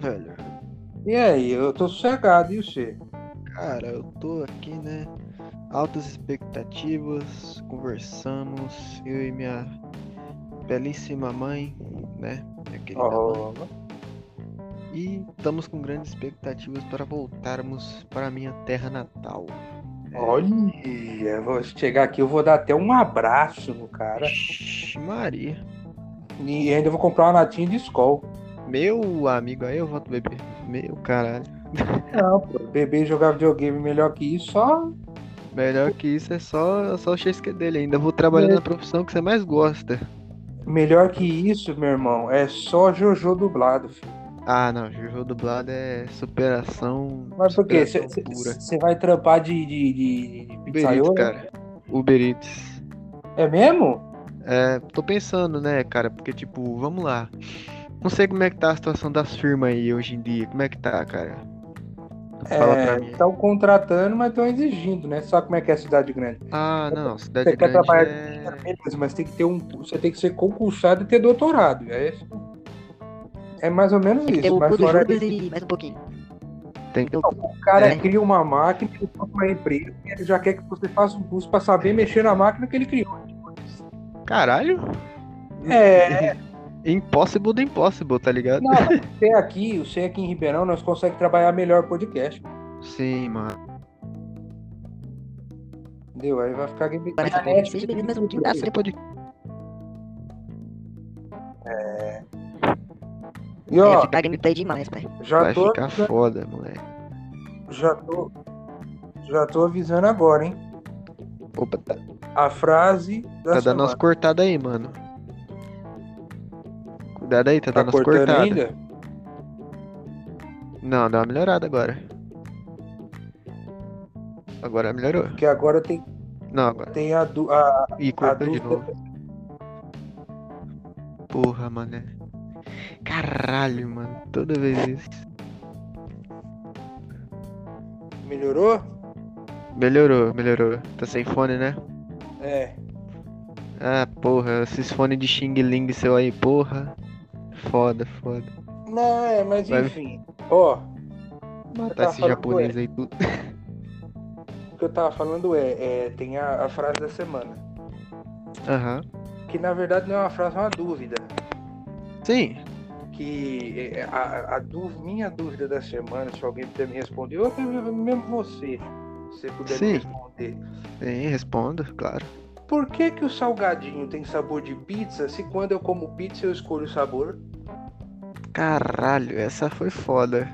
velho? E aí, eu tô sossegado, e você? Cara, eu tô aqui, né? Altas expectativas, conversamos, eu e minha belíssima mãe, né? Minha querida mãe. Oh, E estamos com grandes expectativas para voltarmos para minha terra natal. olha, eu vou chegar aqui, eu vou dar até um abraço no cara. Ixi, Maria. E ainda vou comprar uma latinha de Skol. Meu amigo, aí eu volto beber. Meu caralho. Não, pô. Beber e jogar videogame melhor que isso, só. Melhor que isso é só, só o chesque dele ainda. Vou trabalhar É. na profissão que você mais gosta. Melhor que isso, meu irmão, é só Jojo dublado, filho. Ah, não. Jojo dublado é superação. Mas por quê? Você vai trampar de, de, de, de Uber Eats, cara. Uber Eats. É mesmo? É, tô pensando, né, cara, porque, tipo, vamos lá. Não sei como é que tá a situação das firmas aí hoje em dia. Como é que tá, cara? Pra É, estão contratando, mas estão exigindo, né? Sabe como é que é a cidade grande? Ah, não, cidade Você quer grande trabalhar é... Beleza, mas tem que ter um. Você tem que ser concursado e ter doutorado. É, isso. é mais ou menos Tem que ter isso. Mas cu do fora e mais um pouquinho. Tem que... o cara É. cria uma máquina, ele bota uma empresa, e ele já quer que você faça um curso para saber mexer na máquina que ele criou. Caralho! É, Impossible do impossible, tá ligado? não, você aqui, você aqui em Ribeirão, nós conseguimos trabalhar melhor podcast. Sim, mano. Entendeu? Aí vai ficar game. Um pode... E É, ó, ficar gameplay demais, pai. já Vai tô, ficar foda, moleque. já tô, já tô avisando agora, hein? Opa, tá, A frase da tá dando umas cortadas aí, mano. Cuidado aí, tá, Tá dando cortando cortadas. ainda? Não, dá uma melhorada agora. Agora melhorou. Porque agora tem, Não, agora. tem a, du- a, Ih, a cortou de novo. Porra, mané. Caralho, mano. Toda vez isso. Melhorou? Melhorou, melhorou. Tá sem fone, né? É. Ah, porra. Esses fones de Xing Ling seu aí, porra. Foda, foda. Não, é, mas Vai- enfim. Ó, Matar tava esse japonês aí tudo. o que eu tava falando é, é, tem a, a frase da semana. Aham. Que na verdade não é uma frase, é uma dúvida. Sim. Que é, a, a dú- minha dúvida da semana, se alguém puder me responder, ou até mesmo você, se você puder Sim. me responder. Sim, respondo, claro. Por que, que o salgadinho tem sabor de pizza se quando eu como pizza eu escolho o sabor? Caralho, essa foi foda.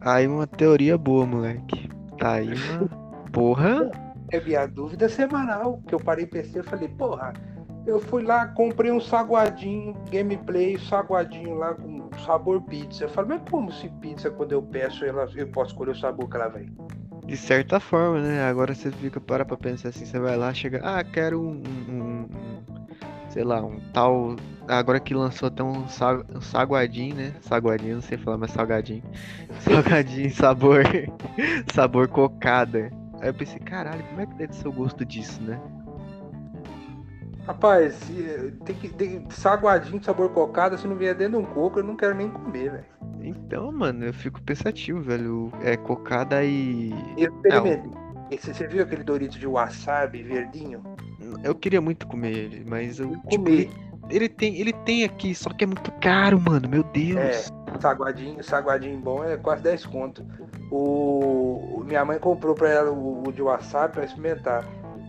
Aí uma teoria boa, moleque. Tá aí uma. Porra. É minha dúvida semanal, que eu parei e pensei, eu falei, porra, eu fui lá, comprei um saguadinho, gameplay, saguadinho lá com sabor pizza. Eu falei, mas como se pizza, quando eu peço, ela, eu posso escolher o sabor que ela vem? De certa forma, né? Agora você fica para pra pensar assim, você vai lá, chega, ah, quero um- um- um- sei lá, um tal, agora que lançou até um, sa- um saguadinho, né? Saguadinho, não sei falar, mas salgadinho. Salgadinho, sabor, sabor cocada. Aí eu pensei, caralho, como é que deve ser o gosto disso, né? Rapaz, se- tem que tem saguadinho sabor cocada, se não vier dentro de um coco, eu não quero nem comer, velho. Então, mano, eu fico pensativo, velho. É cocada e. Eu experimentei. Esse, você viu aquele Doritos de wasabi verdinho? Eu queria muito comer ele, mas eu. Tipo, comi. ele, ele tem, ele tem aqui, só que é muito caro, mano. Meu Deus. Saguadinho, saguadinho bom é quase 10 conto. O, minha mãe comprou pra ela o, o de wasabi pra experimentar.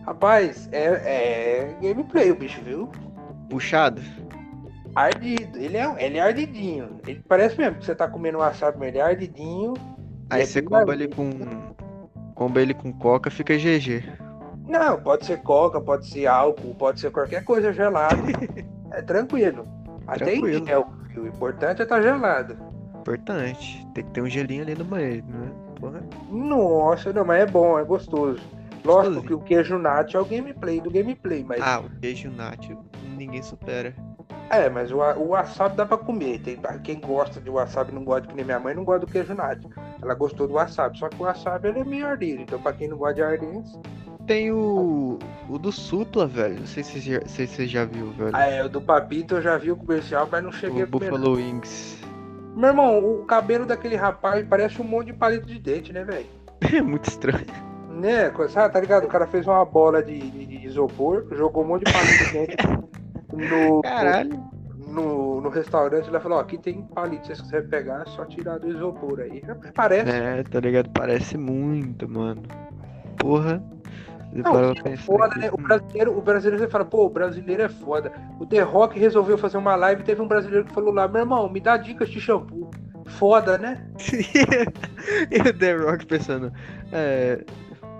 Rapaz, é, é gameplay o bicho, viu? Puxado? Ardido. Ele é, ele é ardidinho. Ele parece mesmo que você tá comendo wasabi, mas ele é ardidinho. Aí é você ardido. ele com. Comba ele com coca, fica GG. Não, pode ser coca, pode ser álcool, pode ser qualquer coisa gelada. é tranquilo. Até em gel. O importante é estar gelado. Importante. Tem que ter um gelinho ali no banheiro, né? Porra. Nossa, não, mas é bom, é gostoso. Lógico Gostosinho. que o queijo nacho é o gameplay do gameplay, mas Ah, o queijo nacho ninguém supera. É, mas o, o wasabi dá pra comer. Tem quem gosta de wasabi não gosta, que nem minha mãe não gosta do queijo nacho. Ela gostou do wasabi, só que o wasabi ele é meio ardido, então pra quem não gosta de ardência, Tem o. O do Supla, velho. Não sei se você já, se você já viu, velho. ah, é, o do papito eu já vi o comercial, mas não cheguei o a comer. Buffalo Wings. Meu irmão, o cabelo daquele rapaz parece um monte de palito de dente, né, velho? É muito estranho. Né, sabe, tá ligado? O cara fez uma bola de, de, de isopor, jogou um monte de palito de dente no, Caralho. no, no restaurante. Ele falou: Ó, aqui tem palito, se você pegar, é só tirar do isopor aí. Parece. É, tá ligado? Parece muito, mano. Porra. Não, é foda, né? O brasileiro, o brasileiro você fala, pô, o brasileiro é foda. O The Rock resolveu fazer uma live e teve um brasileiro que falou lá, meu irmão, me dá dicas de shampoo. Foda, né? e o The Rock pensando, é.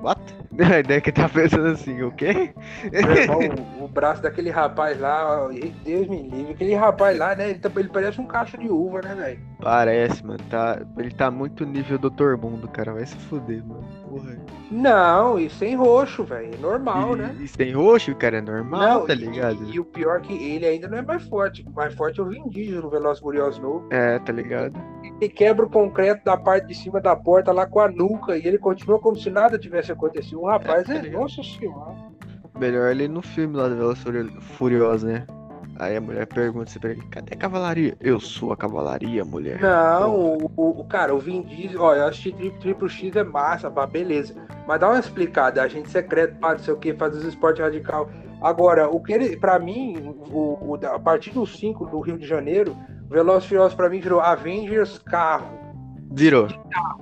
What? A ideia que tá pensando assim, o quê? Irmão, o, braço daquele rapaz lá, Deus me livre, aquele rapaz lá, né? Ele, tá- ele parece um cacho de uva, né, velho? Parece, mano. Tá, ele tá muito nível Dr. Mundo, cara. Vai se fuder, mano. Porra. Não, e sem roxo, velho. É normal, e, né? e sem roxo, cara, é normal, Não, tá ligado? E, e o pior é que ele ainda não é mais forte. O mais forte é o Vin Diesel no Veloz Furioso novo. É, tá ligado? Ele quebra o concreto da parte de cima da porta lá com a nuca e ele continua como se nada tivesse acontecido. O rapaz É, é, nossa senhora. Melhor ele no filme lá do Velozes e Furiosos, né? Aí a mulher pergunta assim pra ele, cadê a cavalaria? Eu sou a cavalaria, mulher. Não, o, o- o- cara, o Vin Diesel, ó, eu assisti tri, Triplo X é massa, pá, beleza. Mas dá uma explicada, agente secreto, pá, não sei o que, faz os esportes radical. Agora, o que ele, pra mim, o, o- a partir do 5 do Rio de Janeiro, Velozes Furiosos pra mim virou Avengers carro. Virou.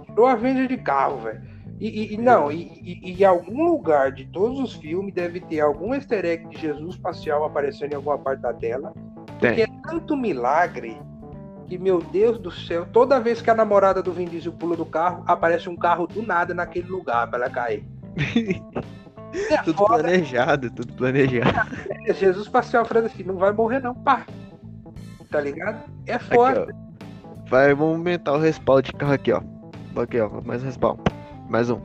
Virou Avengers de carro, velho. E, e- e não, e, e- em algum lugar de todos os filmes deve ter algum easter egg de Jesus espacial aparecendo em alguma parte da tela. Porque Tem. é tanto milagre que, meu Deus do céu, toda vez que a namorada do Vin Diesel pula do carro, aparece um carro do nada naquele lugar pra ela cair. É tudo foda, planejado, tudo planejado. é Jesus espacial falando assim, não vai morrer não, pá. Tá ligado? É Aqui, foda. ó. Vai, vamos aumentar o respaldo de carro aqui, ó. Aqui, ó. Mais um respaldo. Mais um.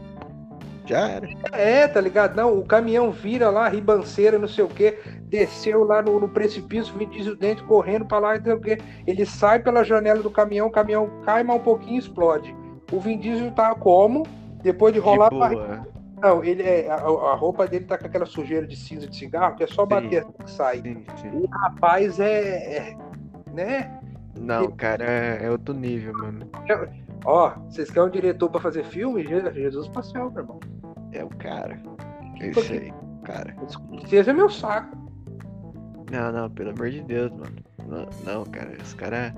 Já era. É, tá ligado? Não, o caminhão vira lá, ribanceira, não sei o que, desceu lá no, no precipício, Vin Diesel dentro, correndo pra lá, não sei o que. Ele sai pela janela do caminhão, o caminhão cai mais um pouquinho e explode. O Vin Diesel tá como? Depois de rolar de pra. Não, ele é, a, a roupa dele tá com aquela sujeira de cinza de cigarro, que é só Sim. bater assim que sai. Sim, sim. O rapaz é, é, né? Não, cara, é, é outro nível, mano. Ó, vocês querem um diretor pra fazer filme? Je- Jesus espacial, meu irmão. É o cara. É isso aí, cara. Esse é meu saco. Não, não, pelo amor de Deus, mano. Não, não, cara, os caras.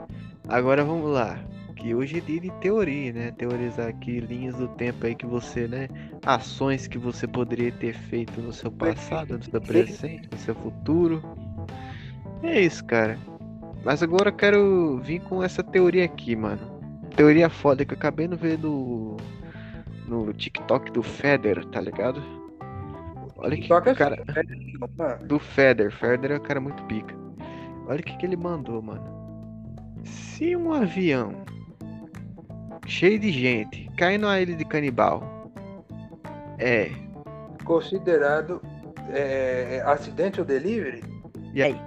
Agora vamos lá. Que hoje é dia de teoria, né? Teorizar aqui linhas do tempo aí que você, né? Ações que você poderia ter feito no seu passado, no seu presente, no seu futuro. É isso, cara. Mas agora eu quero vir com essa teoria aqui, mano. Teoria foda que eu acabei de ver no, no TikTok do Feder, tá ligado? Olha que Toca cara Mano, do Feder. Feder é um cara muito pica. Olha o que, que ele mandou, mano. Se um avião cheio de gente cai numa ilha de canibal, é. considerado é, acidente ou delivery? E aí?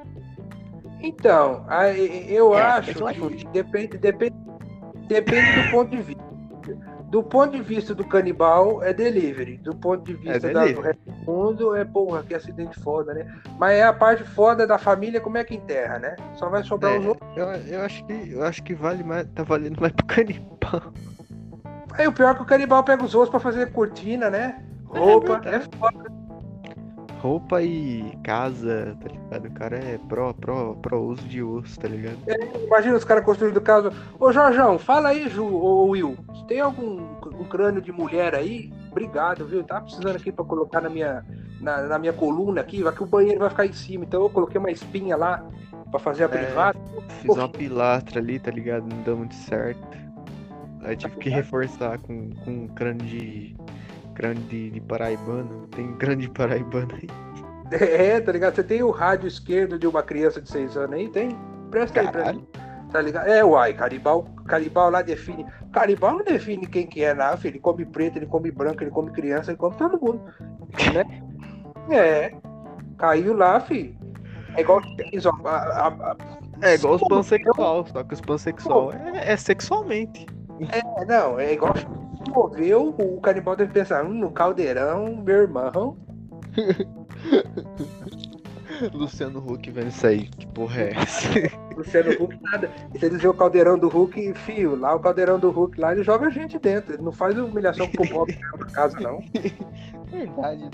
Então, aí, eu É, acho é que depende, depende, depende do ponto de vista. Do ponto de vista do canibal, é delivery. Do ponto de vista da- do resto do mundo, é porra, que acidente foda, né? Mas é a parte foda da família, como é que enterra, né? Só vai sobrar É, os outros. eu, eu acho que eu acho que vale mais. Tá valendo mais pro canibal. Aí o pior é que o canibal pega os outros pra fazer cortina, né? Roupa, é, verdade. foda. Roupa e casa, tá ligado? O cara é pró, pró, pró uso de osso, tá ligado? Imagina os caras construindo casa. Ô Jorjão, fala aí, Ju, ô Will. Se tem algum um crânio de mulher aí, obrigado, viu? Tá precisando aqui pra colocar na minha, na, na minha coluna aqui, vai que o banheiro vai ficar em cima. Então eu coloquei uma espinha lá pra fazer a É. privada. Fiz uma pilastra ali, tá ligado? Não deu muito certo. Aí tive que reforçar com, com um crânio de. Crânio de, paraibano. Tem crânio de paraibano aí. É, tá ligado? Você tem o rádio esquerdo de uma criança de 6 anos aí? Tem? Presta aí pra Caralho. mim. Tá ligado? É, uai, Caribal, Caribal lá define. Caribal não define quem que é, não, filho. Ele come preto, ele come branco, ele come criança, ele come todo mundo. Né? É. Caiu lá, filho. É igual a- a- a- É igual os pansexual, só que os pansexual é, é sexualmente. É, não, é igual moveu, o canibal deve pensar, hum, no caldeirão, meu irmão. Luciano Huck vendo isso aí. Que porra é essa? Luciano Huck nada. Se eles verem o caldeirão do Hulk, fio, lá o caldeirão do Hulk lá, ele joga a gente dentro. Ele não faz humilhação pro dentro da casa, não. Verdade, né?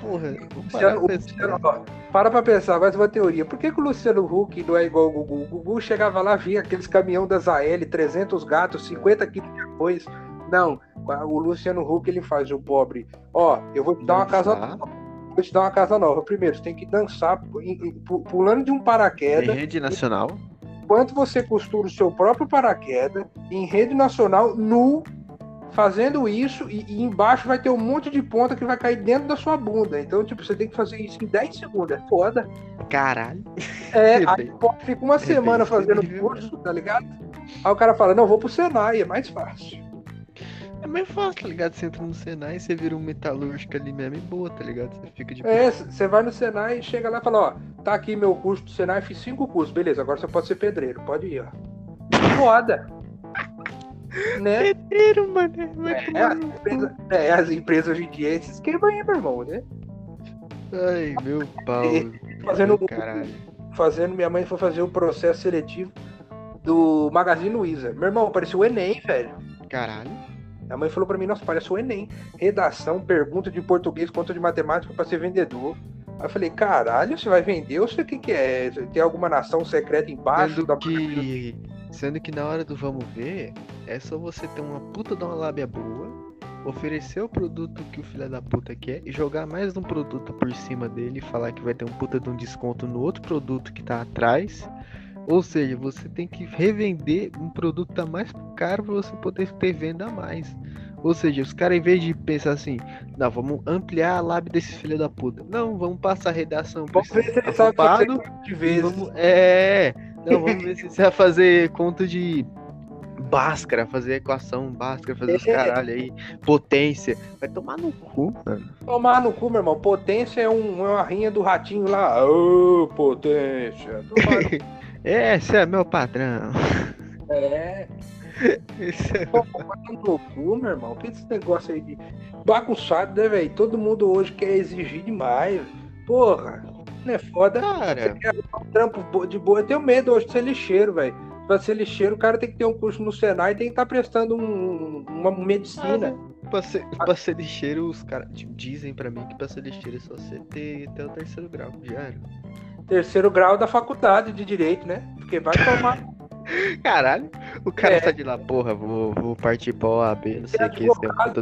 Porra, Luciano, pra Luciano, ó, para pra pensar, mais uma teoria. Por que, que o Luciano Huck não é igual o Gugu? O Gugu chegava lá, via aqueles caminhão das AL, 300 gatos, 50 quilos de arroz. Não, o Luciano Huck ele faz o pobre. Ó, eu vou te dar uma casa nova. Vou te dar uma casa nova. Primeiro, você tem que dançar em- em- pu- pulando de um Em paraquedas. rede nacional. Enquanto você costura o seu próprio paraquedas em rede nacional, nu, fazendo isso, e, e embaixo vai ter um monte de ponta que vai cair dentro da sua bunda. Então, tipo, você tem que fazer isso em 10 segundos. É foda. Caralho. É, aí bem- pô, fica uma é semana fazendo curso, tá ligado? Aí o cara fala, não, vou pro Senai, é mais fácil. É mais fácil, tá ligado? Você entra no Senai e você vira um metalúrgico ali mesmo e boa, tá ligado? Você fica de É, você vai no Senai e chega lá e fala, ó, tá aqui meu curso do Senai, fiz cinco cursos, beleza, agora você pode ser pedreiro, pode ir, ó. Foda. né? Pedreiro, mano. É, tomar as cu. empresas, é, as empresas hoje em dia, esse esquema aí, meu irmão, né? Ai, meu pau. Fazendo Meu. Fazendo, minha mãe foi fazer o processo seletivo do Magazine Luiza. Meu irmão, parecia o Enem, velho. Caralho. A mãe falou pra mim, nossa, parece o Enem. Redação, pergunta de português, conta de matemática pra ser vendedor. Aí eu falei, caralho, você vai vender ou você o que que é? Tem alguma nação secreta embaixo Sendo da que, sendo que na hora do vamos ver, é só você ter uma puta de uma lábia boa, oferecer o produto que o filho da puta quer e jogar mais um produto por cima dele e falar que vai ter um puta de um desconto no outro produto que tá atrás. Ou seja, você tem que revender um produto tá mais caro pra você poder ter venda a mais. Ou seja, os caras, em vez de pensar assim, não, vamos ampliar a lábia desses filhos da puta. Não, vamos passar a redação pra Vamos ver se esse conta de vezes. Vamos- é, não, vamos ver se você vai fazer conta de Bhaskara, fazer equação Bhaskara, fazer os É. caralho aí, potência. Vai tomar no cu, mano. Tomar no cu, meu irmão. Potência é, um- é uma rinha do ratinho lá. Ô, potência. Tomar no- Esse é meu padrão. é. Esse é... Tomar no cu, meu irmão. Que esse negócio aí de bagunçado, né, velho? Todo mundo hoje quer exigir demais. Porra, não é foda. Cara, um trampo de boa. Eu tenho medo hoje de ser lixeiro, velho. Pra ser lixeiro, o cara tem que ter um curso no Senai e tem que estar prestando um- uma medicina. pra ser, pra ser lixeiro, os caras dizem pra mim que pra ser lixeiro é só você ter até o terceiro grau. Era. Terceiro grau da faculdade de direito, né? Porque vai tomar. Caralho, o cara É. tá de lá, porra, vou, vou partir pra OAB, não sei o que, ser um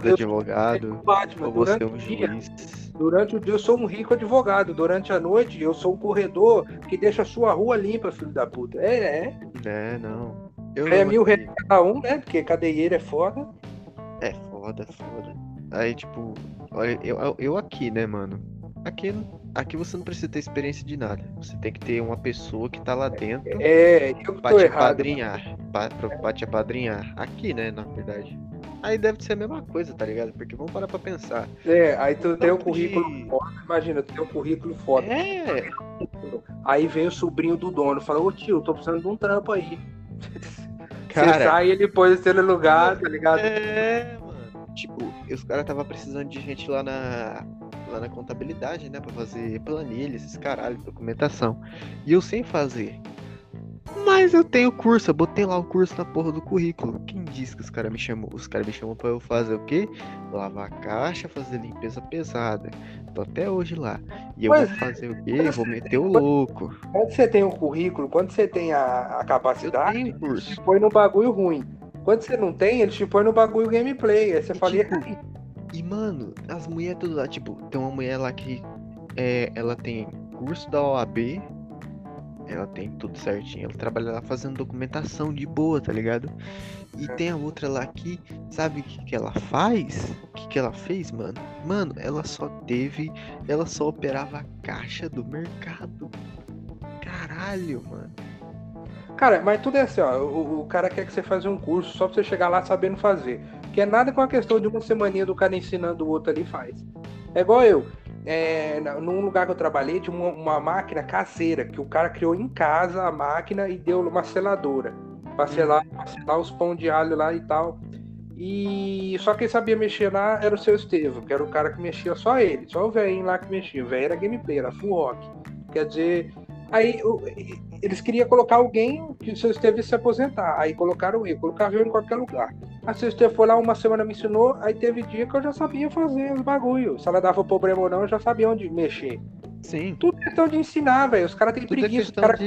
advogado, Batman, ou vou ser durante um o dia, juiz. durante o dia eu sou um rico advogado. Durante a noite eu sou um corredor que deixa a sua rua limpa, filho da puta. É, é. É, não. Eu É mil reais cada um, né? Porque cadeieiro é foda. É foda, foda. Aí, tipo, olha, eu, eu, eu aqui, né, mano? Aqui, aqui você não precisa ter experiência de nada. Você tem que ter uma pessoa que tá lá dentro É, eu pra te errado. apadrinhar. Pra, pra, pra te apadrinhar. Aqui, né, na verdade. Aí deve ser a mesma coisa, tá ligado? Porque vamos parar pra pensar. É, aí tu tem um Tanto currículo de- foda. Imagina, tu tem um currículo foda. É, Aí vem o sobrinho do dono, fala, ô tio, tô precisando de um trampo aí. Você cara. sai e ele põe você no lugar, tá ligado? É, mano. Tipo, os caras tava precisando de gente lá na lá na contabilidade, né, Pra fazer planilha, esses caralho, documentação. E eu sem fazer. Mas eu tenho curso, eu botei lá o curso na porra do currículo. Quem disse que os caras me chamou? Os caras me chamam pra eu fazer o quê? Lavar caixa, fazer limpeza pesada. Tô até hoje lá. E eu Pois vou fazer o quê? Vou meter o louco. Quando você tem um currículo, quando você tem a, a Eu capacidade, tenho eles curso. te põe no bagulho ruim. Quando você não tem, eles te põe no bagulho gameplay. Aí você E fala, tipo? E, mano, as mulheres tudo lá, tipo, tem uma mulher lá que é, ela tem curso da OAB, ela tem tudo certinho, ela trabalha lá fazendo documentação de boa, tá ligado? E tem a outra lá que, sabe o que, que ela faz? O que, que ela fez, mano? Mano, ela só teve, ela só operava a caixa do mercado. Caralho, mano. Cara, mas tudo é assim, ó. O, o cara quer que você faça um curso só pra você chegar lá sabendo fazer. Que é nada com a questão de uma semaninha do cara ensinando o outro ali faz. É igual eu. É, num lugar que eu trabalhei, tinha uma, uma máquina caseira, que o cara criou em casa a máquina e deu uma seladora. Pra selar, pra selar os pão de alho lá e tal. E só quem sabia mexer lá era o seu Estevam, que era o cara que mexia só ele, só o velhinho lá que mexia. O velho era gameplay, era full rock. Quer dizer, aí o- eles queriam colocar alguém que o seu Esteve se aposentar. Aí colocaram eu, colocaram eu em qualquer lugar. A seu Esteve foi lá, uma semana me ensinou, aí teve dia que eu já sabia fazer os bagulho. Se ela dava problema ou não, eu já sabia onde mexer. Sim. Tudo é questão de ensinar, velho. Os caras têm é preguiça. Os questão cara,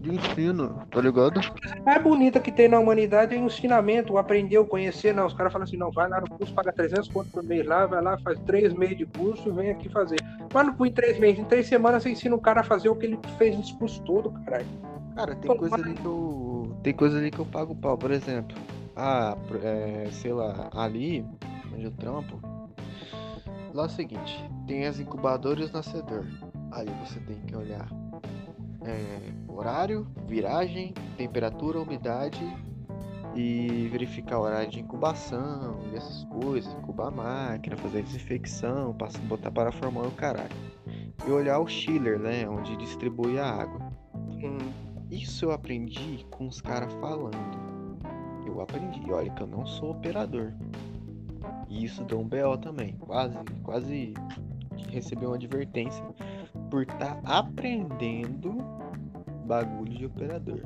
de, ensino, tá ligado? A mais bonita que tem na humanidade é o ensinamento, o aprender, o conhecer. Não, os caras falam assim, não, vai lá no curso, paga 300 conto por mês lá, vai lá, faz três meses de curso e vem aqui fazer. Mas não fui três meses, em três semanas você ensina o cara a fazer o que ele fez nesse curso todo, caralho. Cara, tem Pô, coisa ali que eu. Tem coisa ali que eu pago pau, por exemplo. Ah, é, sei lá, ali, onde eu trampo. Lá é o seguinte, tem as incubadoras e os nascedor. Aí você tem que olhar é, horário, viragem, temperatura, umidade e verificar o horário de incubação e essas coisas, incubar a máquina, fazer a desinfecção, passa, botar para formar o caralho. E olhar o chiller, né? Onde distribui a água. Hum, Isso eu aprendi com os caras falando. Eu aprendi, olha que eu não sou operador. E isso deu um BO também. Quase, quase recebi uma advertência por estar aprendendo bagulho de operador.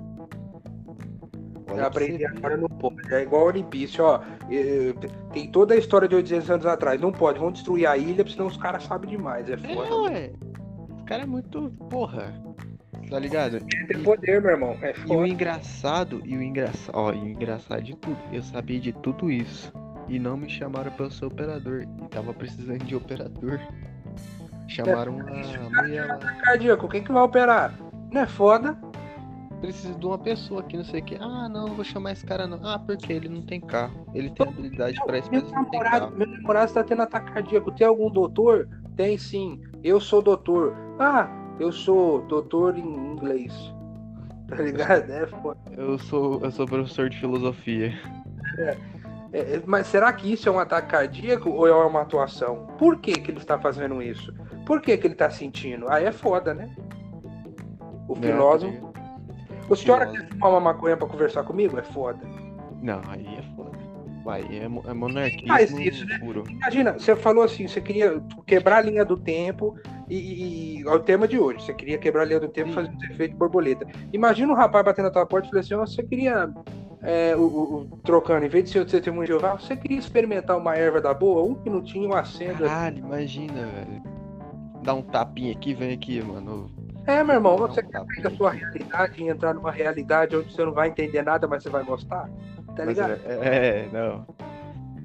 Olha eu aprendi agora não pode. É igual o Olympice, ó. eh, Tem toda a história de 800 anos atrás. Não pode, vão destruir a ilha, senão os caras sabem demais. É É, foda. ué. O cara é muito. Porra. Tá ligado? Tem poder, meu irmão. É E o foda. engraçado, e o engraçado, ó, e o engraçado de tudo, eu sabia de tudo isso. E não me chamaram pra eu ser operador. E tava precisando de operador. Chamaram a mulher lá. Cardíaco, quem que vai operar? Não é foda? Preciso de uma pessoa aqui, não sei o que. Ah, não, não vou chamar esse cara não. Ah, porque ele não tem carro. Ele tem habilidade pra isso, mas Meu ele não tem namorado, carro. meu namorado está tendo ataque cardíaco. Tem algum doutor? Tem sim. Eu sou doutor. Ah, eu sou doutor em inglês. Tá ligado? É foda. Eu sou, eu sou professor de filosofia. É, é, mas será que isso é um ataque cardíaco ou é uma atuação? Por que, que ele está fazendo isso? Por que, que ele está sentindo? Aí é foda, né? O filósofo. tá ligado? O senhor quer fumar uma maconha pra conversar comigo? É foda. Não, aí é foda. Aí é, é monarquismo Faz isso, né? puro. Imagina, você falou assim, você queria quebrar a linha do tempo e, e- e- é o tema de hoje. Você queria quebrar a linha do tempo e fazer um efeito de borboleta. Imagina um rapaz batendo na tua porta e falando assim, você queria, é, o, o- o- trocando, em vez de ser o testemunho de Jeová, você queria experimentar uma erva da boa, um minutinho, um acendo. Caralho, imagina, velho. Dá um tapinha aqui, vem aqui, mano. É, meu irmão, você quer sair da sua realidade e entrar numa realidade onde você não vai entender nada, mas você vai gostar? Tá ligado? é, é, não.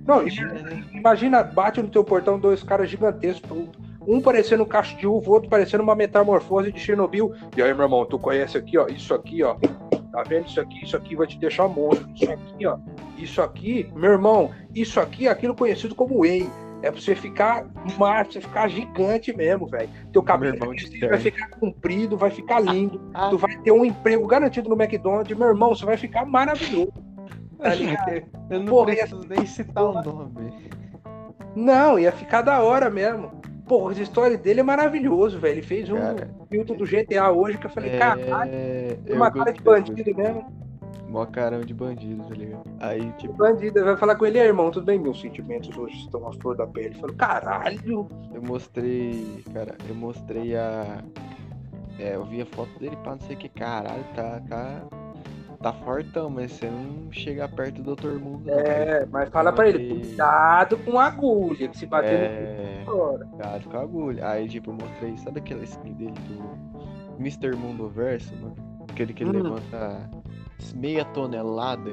Não, Imagina? Imagina, bate no teu portão dois caras gigantescos, um- um parecendo um cacho de uva, o outro parecendo uma metamorfose de Chernobyl. E aí, meu irmão, tu conhece aqui, ó, isso aqui, ó. Tá vendo isso aqui? Isso aqui vai te deixar monstro. Isso aqui, ó. Isso aqui, meu irmão, isso aqui é aquilo conhecido como whey. É pra você ficar macho, você ficar gigante mesmo, velho. Teu cabelo irmão de vai ficar comprido, vai ficar lindo. Ah. Tu vai ter um emprego garantido no McDonald's. Meu irmão, você vai ficar maravilhoso. Tá ligado? Eu não Porra, preciso nem citar o nome. Não, ia ficar da hora mesmo. Porra, a história dele é maravilhoso, velho. Ele fez um Cara. filtro do GTA hoje que eu falei, caralho, É, tem eu uma cara de bandido mesmo. Mó carão de bandido, tá ligado? Aí, tipo, Bandido, vai falar com ele, "E aí, irmão, tudo bem? Meus sentimentos hoje estão à flor da pele. Falou, caralho. eu mostrei, cara, eu mostrei a. É, eu vi a foto dele pra não sei o que, caralho, tá, tá, tá fortão, mas você não chega perto do Dr. Mundo. É, mas fala pra ele, cuidado com a agulha, que se bater É, no fora. cuidado com a agulha. Aí, tipo, eu mostrei, sabe aquela skin dele do Mr. Mundo Verso, mano? Aquele que Hum. levanta meia tonelada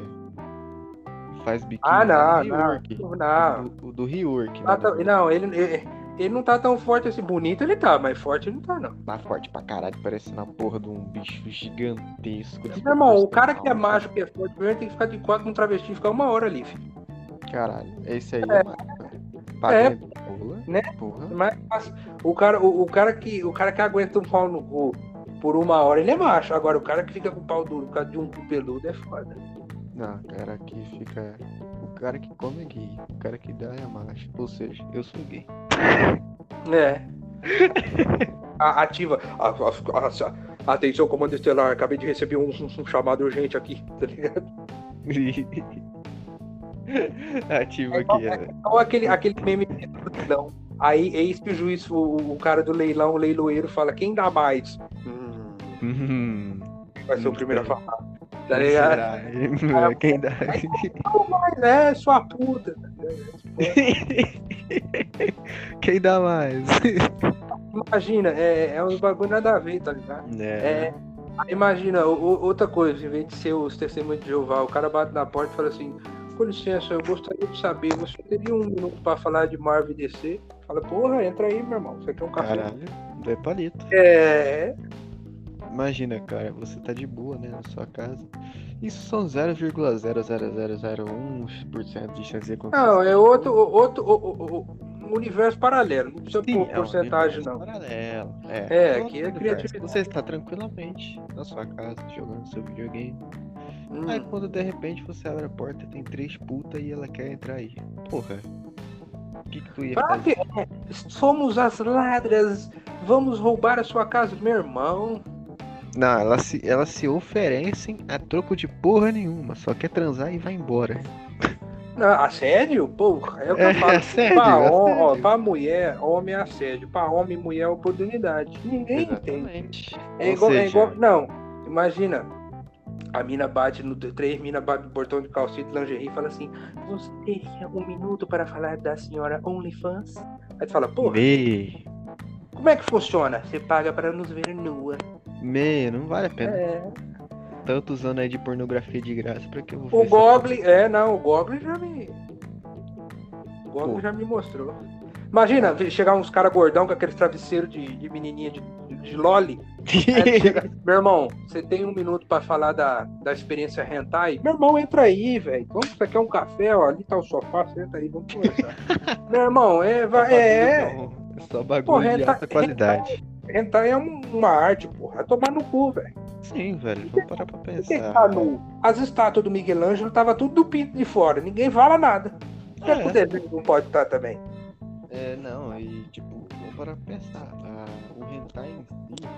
faz biquíni. Ah, não, não, não. Do, o do Rework, Ah, tá- não, ele, ele, ele não tá tão forte assim. Bonito ele tá, mas forte ele não tá, não. Tá forte pra caralho, parecendo a porra de um bicho gigantesco. Meu irmão, o cara que é macho, que é forte, primeiro tem que ficar de quatro com um travesti e ficar uma hora ali, filho. Caralho, esse aí é, macho. Pra É, porra, né? Porra. Mas mas o cara, o, o cara que, o cara que aguenta um pau no cu por uma hora, ele é macho. Agora, o cara que fica com o pau duro por causa de um peludo é foda. Não, cara que fica. O cara que come é gay. O cara que dá é macho. Ou seja, eu sou gay. É. A- ativa. A- a- atenção, comando estelar. Acabei de receber um, um chamado urgente aqui, tá ligado? Ativo aqui, é. Ou aquele, aquele meme não. Aí, eis que o juiz, o, o cara do leilão, o leiloeiro, fala: quem dá mais? Hum, vai ser o primeiro a falar. Tá quem ligado? será? Quem dá? Mas é, sua puta. Quem dá mais? Imagina, é, é um bagulho nada a ver, tá ligado? É. É, imagina, o- outra coisa, em vez de ser os testemunhos de Jeová, o cara bate na porta e fala assim, com licença, eu gostaria de saber, você teria um minuto pra falar de Marvel e DC? Fala, porra, entra aí, meu irmão, você quer um café? Caralho, é palito. É, Imagina, cara, você tá de boa, né, na sua casa. Isso são 0,00001% de chance de acontecer. não, é outro, outro o- o- o- universo paralelo, não precisa Sim, pôr é um porcentagem universo não. Paralelo. É, É, outro aqui é criatividade. Você está tranquilamente na sua casa jogando seu videogame. Hum. Aí quando de repente você abre a porta e tem três putas e ela quer entrar aí. Porra. O que, que tu ia fazer? É, Somos as ladras, vamos roubar a sua casa, meu irmão. Não, elas se, elas se oferecem a troco de porra nenhuma. Só quer transar e vai embora. Não, assédio? Porra, é o que É, eu falo. assédio, pra, hom- ó, assédio. pra mulher, homem é assédio. Pra homem, mulher é oportunidade. Ninguém entende. Exatamente. É Ou igual, é igual. Não, imagina. A mina bate no. Três minas bate no portão de calcita e lingerie e fala assim: Você teria um minuto para falar da senhora OnlyFans? Aí tu fala, porra, Me, como é que funciona? Você paga para nos ver nua. me, não vale a pena. É. Tanto usando aí de pornografia de graça pra que eu vou O essa Goblin, é, não, o Goblin já me. O Goblin Pô. já me mostrou. Imagina chegar uns caras gordão com aqueles travesseiros de, de menininha de, de, de loli. Chega, meu irmão, você tem um minuto pra falar da, da experiência hentai? Meu irmão, entra aí, velho. Vamos, você quer um café? Ó, ali tá o sofá, senta aí, vamos conversar. meu irmão, é, vai, é, Bagulho bom. É só bagulho Porra, de alta qualidade. hentai é um- uma arte, porra. É tomar no cu, velho. Sim, velho. Vamos parar pra pensar. tá nu? As estátuas do Miguel Ângelo tava tudo do pinto de fora. Ninguém fala nada. Por que É. o desenho não pode estar também? É, não, e tipo, vamos parar pra pensar. Ah, o hentai em si.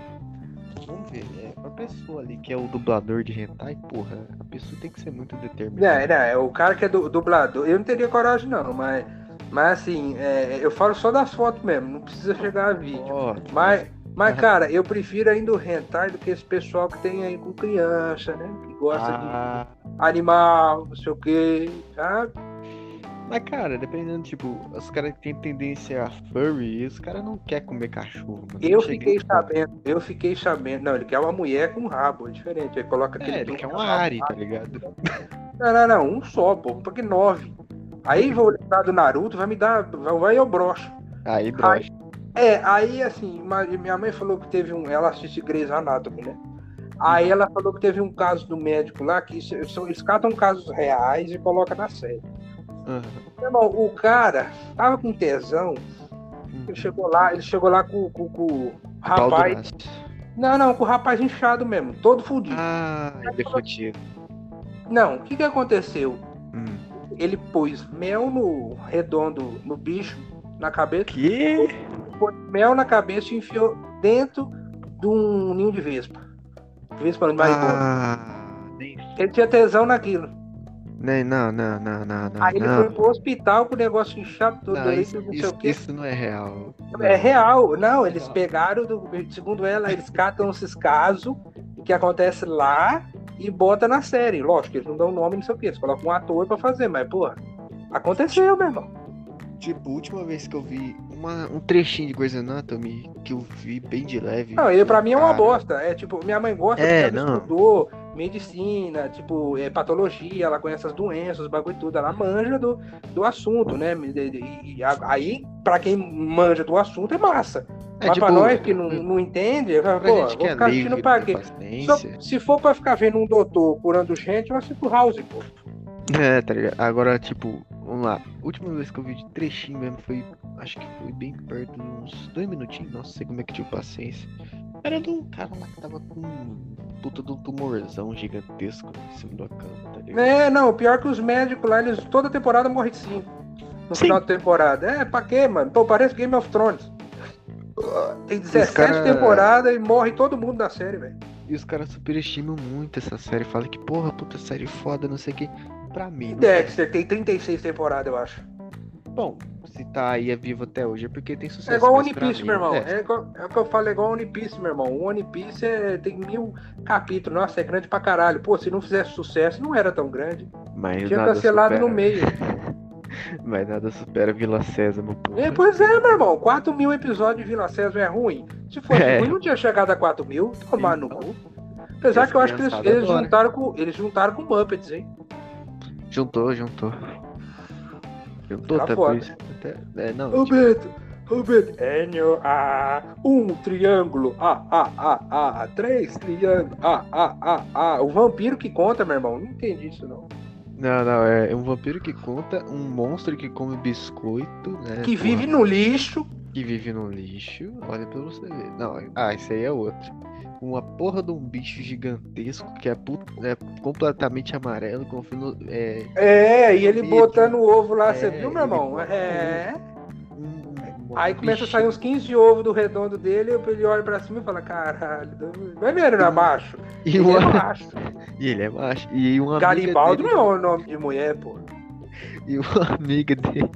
Vamos ver, é, pra pessoa ali que é o dublador de hentai, porra, a pessoa tem que ser muito determinada. não, é o cara que é du- dublador. Eu não teria coragem, não, mas, mas assim, é, eu falo só das fotos mesmo, não precisa chegar a vídeo. Ó, Mas, mas cara, eu prefiro ainda o hentai do que esse pessoal que tem aí com criança, né? Que gosta ah, de animal, não sei o quê, sabe? mas cara, dependendo, tipo, os caras que têm tendência a furry, os caras não querem comer cachorro. Eu fiquei sabendo, eu fiquei sabendo. Não, ele quer uma mulher com rabo, é diferente. Ele coloca aquele. É, ele quer uma Ari, tá ligado? Não, não, não, um só, pô, porque nove. Aí vou lembrar do Naruto, vai me dar. Vai, eu broxo. Aí, brocha. É, aí assim, minha mãe falou que teve um. Ela assiste Grey's Anatomy, né? Aí ela falou que teve um caso do médico lá que são- eles catam casos reais e colocam na série. Meu irmão, o cara tava com tesão, ele chegou lá, ele chegou lá com, com, com o rapaz. Não, não, com o rapaz inchado mesmo, todo fudido. Ah, ele é. Não, o que que aconteceu? Hum. Ele pôs mel no redondo no bicho, na cabeça, Que? pôs mel na cabeça e enfiou dentro de um ninho de vespa. Vespa não, mas Ah, nem. ele tinha tesão naquilo. nem não, não, não, não, não. Aí ele não. foi pro hospital com o negócio inchado todo Não, aí, isso, não sei isso, o quê. isso não é real. É real, não, eles Não. pegaram, do- segundo ela, eles catam esses casos que acontece lá e bota na série. Lógico, eles não dão nome, não sei o que, eles colocam um ator pra fazer, mas, porra, aconteceu, meu irmão. Tipo, a última vez que eu vi uma, um trechinho de Grey's Anatomy, que eu vi bem de leve. Não, ele pra mim é uma bosta. É tipo, minha mãe gosta É, porque ela estudou medicina, tipo, é, patologia, ela conhece as doenças, os bagulho e tudo, ela manja do, do assunto, né? E, e- e aí, pra quem manja do assunto, é massa. É, Mas tipo, pra nós que não, não entende, eu falo, pra pô, gente vou é ficar assistindo leigo, pra não quê? tem Se, for pra ficar vendo um doutor curando gente, eu assisto House, pô. É, tá ligado? Agora, tipo, vamos lá. A última vez que eu vi de trechinho mesmo foi. Acho que foi bem perto de uns dois minutinhos. Nossa, sei como é que tive paciência. Era de um cara lá que tava com um puta de um tumorzão gigantesco em cima da cama, tá ligado? É, não, pior que os médicos lá, eles toda temporada morrem de cinco. No Sim. final da temporada. É, pra quê, mano? Pô, parece Game of Thrones. Tem 17 cara- temporadas e morre todo mundo da série, velho. E os caras superestimam muito essa série. Falam que, porra, puta série foda, não sei o que. Pra mim, Dexter tem 36 temporadas, eu acho. Bom, se tá aí é vivo até hoje é porque tem sucesso. É igual One Piece, meu irmão. É, É, igual- é o que eu falo, é igual One Piece, meu irmão. O One Piece é- tem mil capítulos. Nossa, é grande pra caralho. Pô, se não fizesse sucesso, não era tão grande. mas Tinha cancelado supera, no meio. Mas nada supera Vila Sésamo, pô. É, pois é, meu irmão. 4 mil episódios de Vila César é ruim. Se fosse É. ruim, não tinha chegado a 4 mil. Tomar no Então. cu. Apesar que eu acho que eles, eles juntaram com. Eles juntaram com Muppets, hein? Juntou, juntou. Juntou, Tá até foda. por isso. Até, é, não, Ô tipo, Beto. Enio, A, um triângulo, A, A, A, A, três triângulos, A, A, A, A. O vampiro que conta, meu irmão. Não entendi isso, não. Não, não, é um vampiro que conta, um monstro que come biscoito, né? Que porra, vive no lixo. que vive no lixo. Olha pra você ver. Não, ah, esse aí é outro. Uma porra de um bicho gigantesco que é, put- é completamente amarelo, com fino- é, É, e ele botando o ovo lá, você É, viu, meu irmão? É. um Aí começa a bicho- sair uns 15 ovos do redondo dele, ele olha pra cima e fala, caralho, não é mesmo, não é macho? E, Ele é uma... macho. e ele é macho. E uma Garibaldo dele... não é o nome de mulher, pô. E uma amiga dele.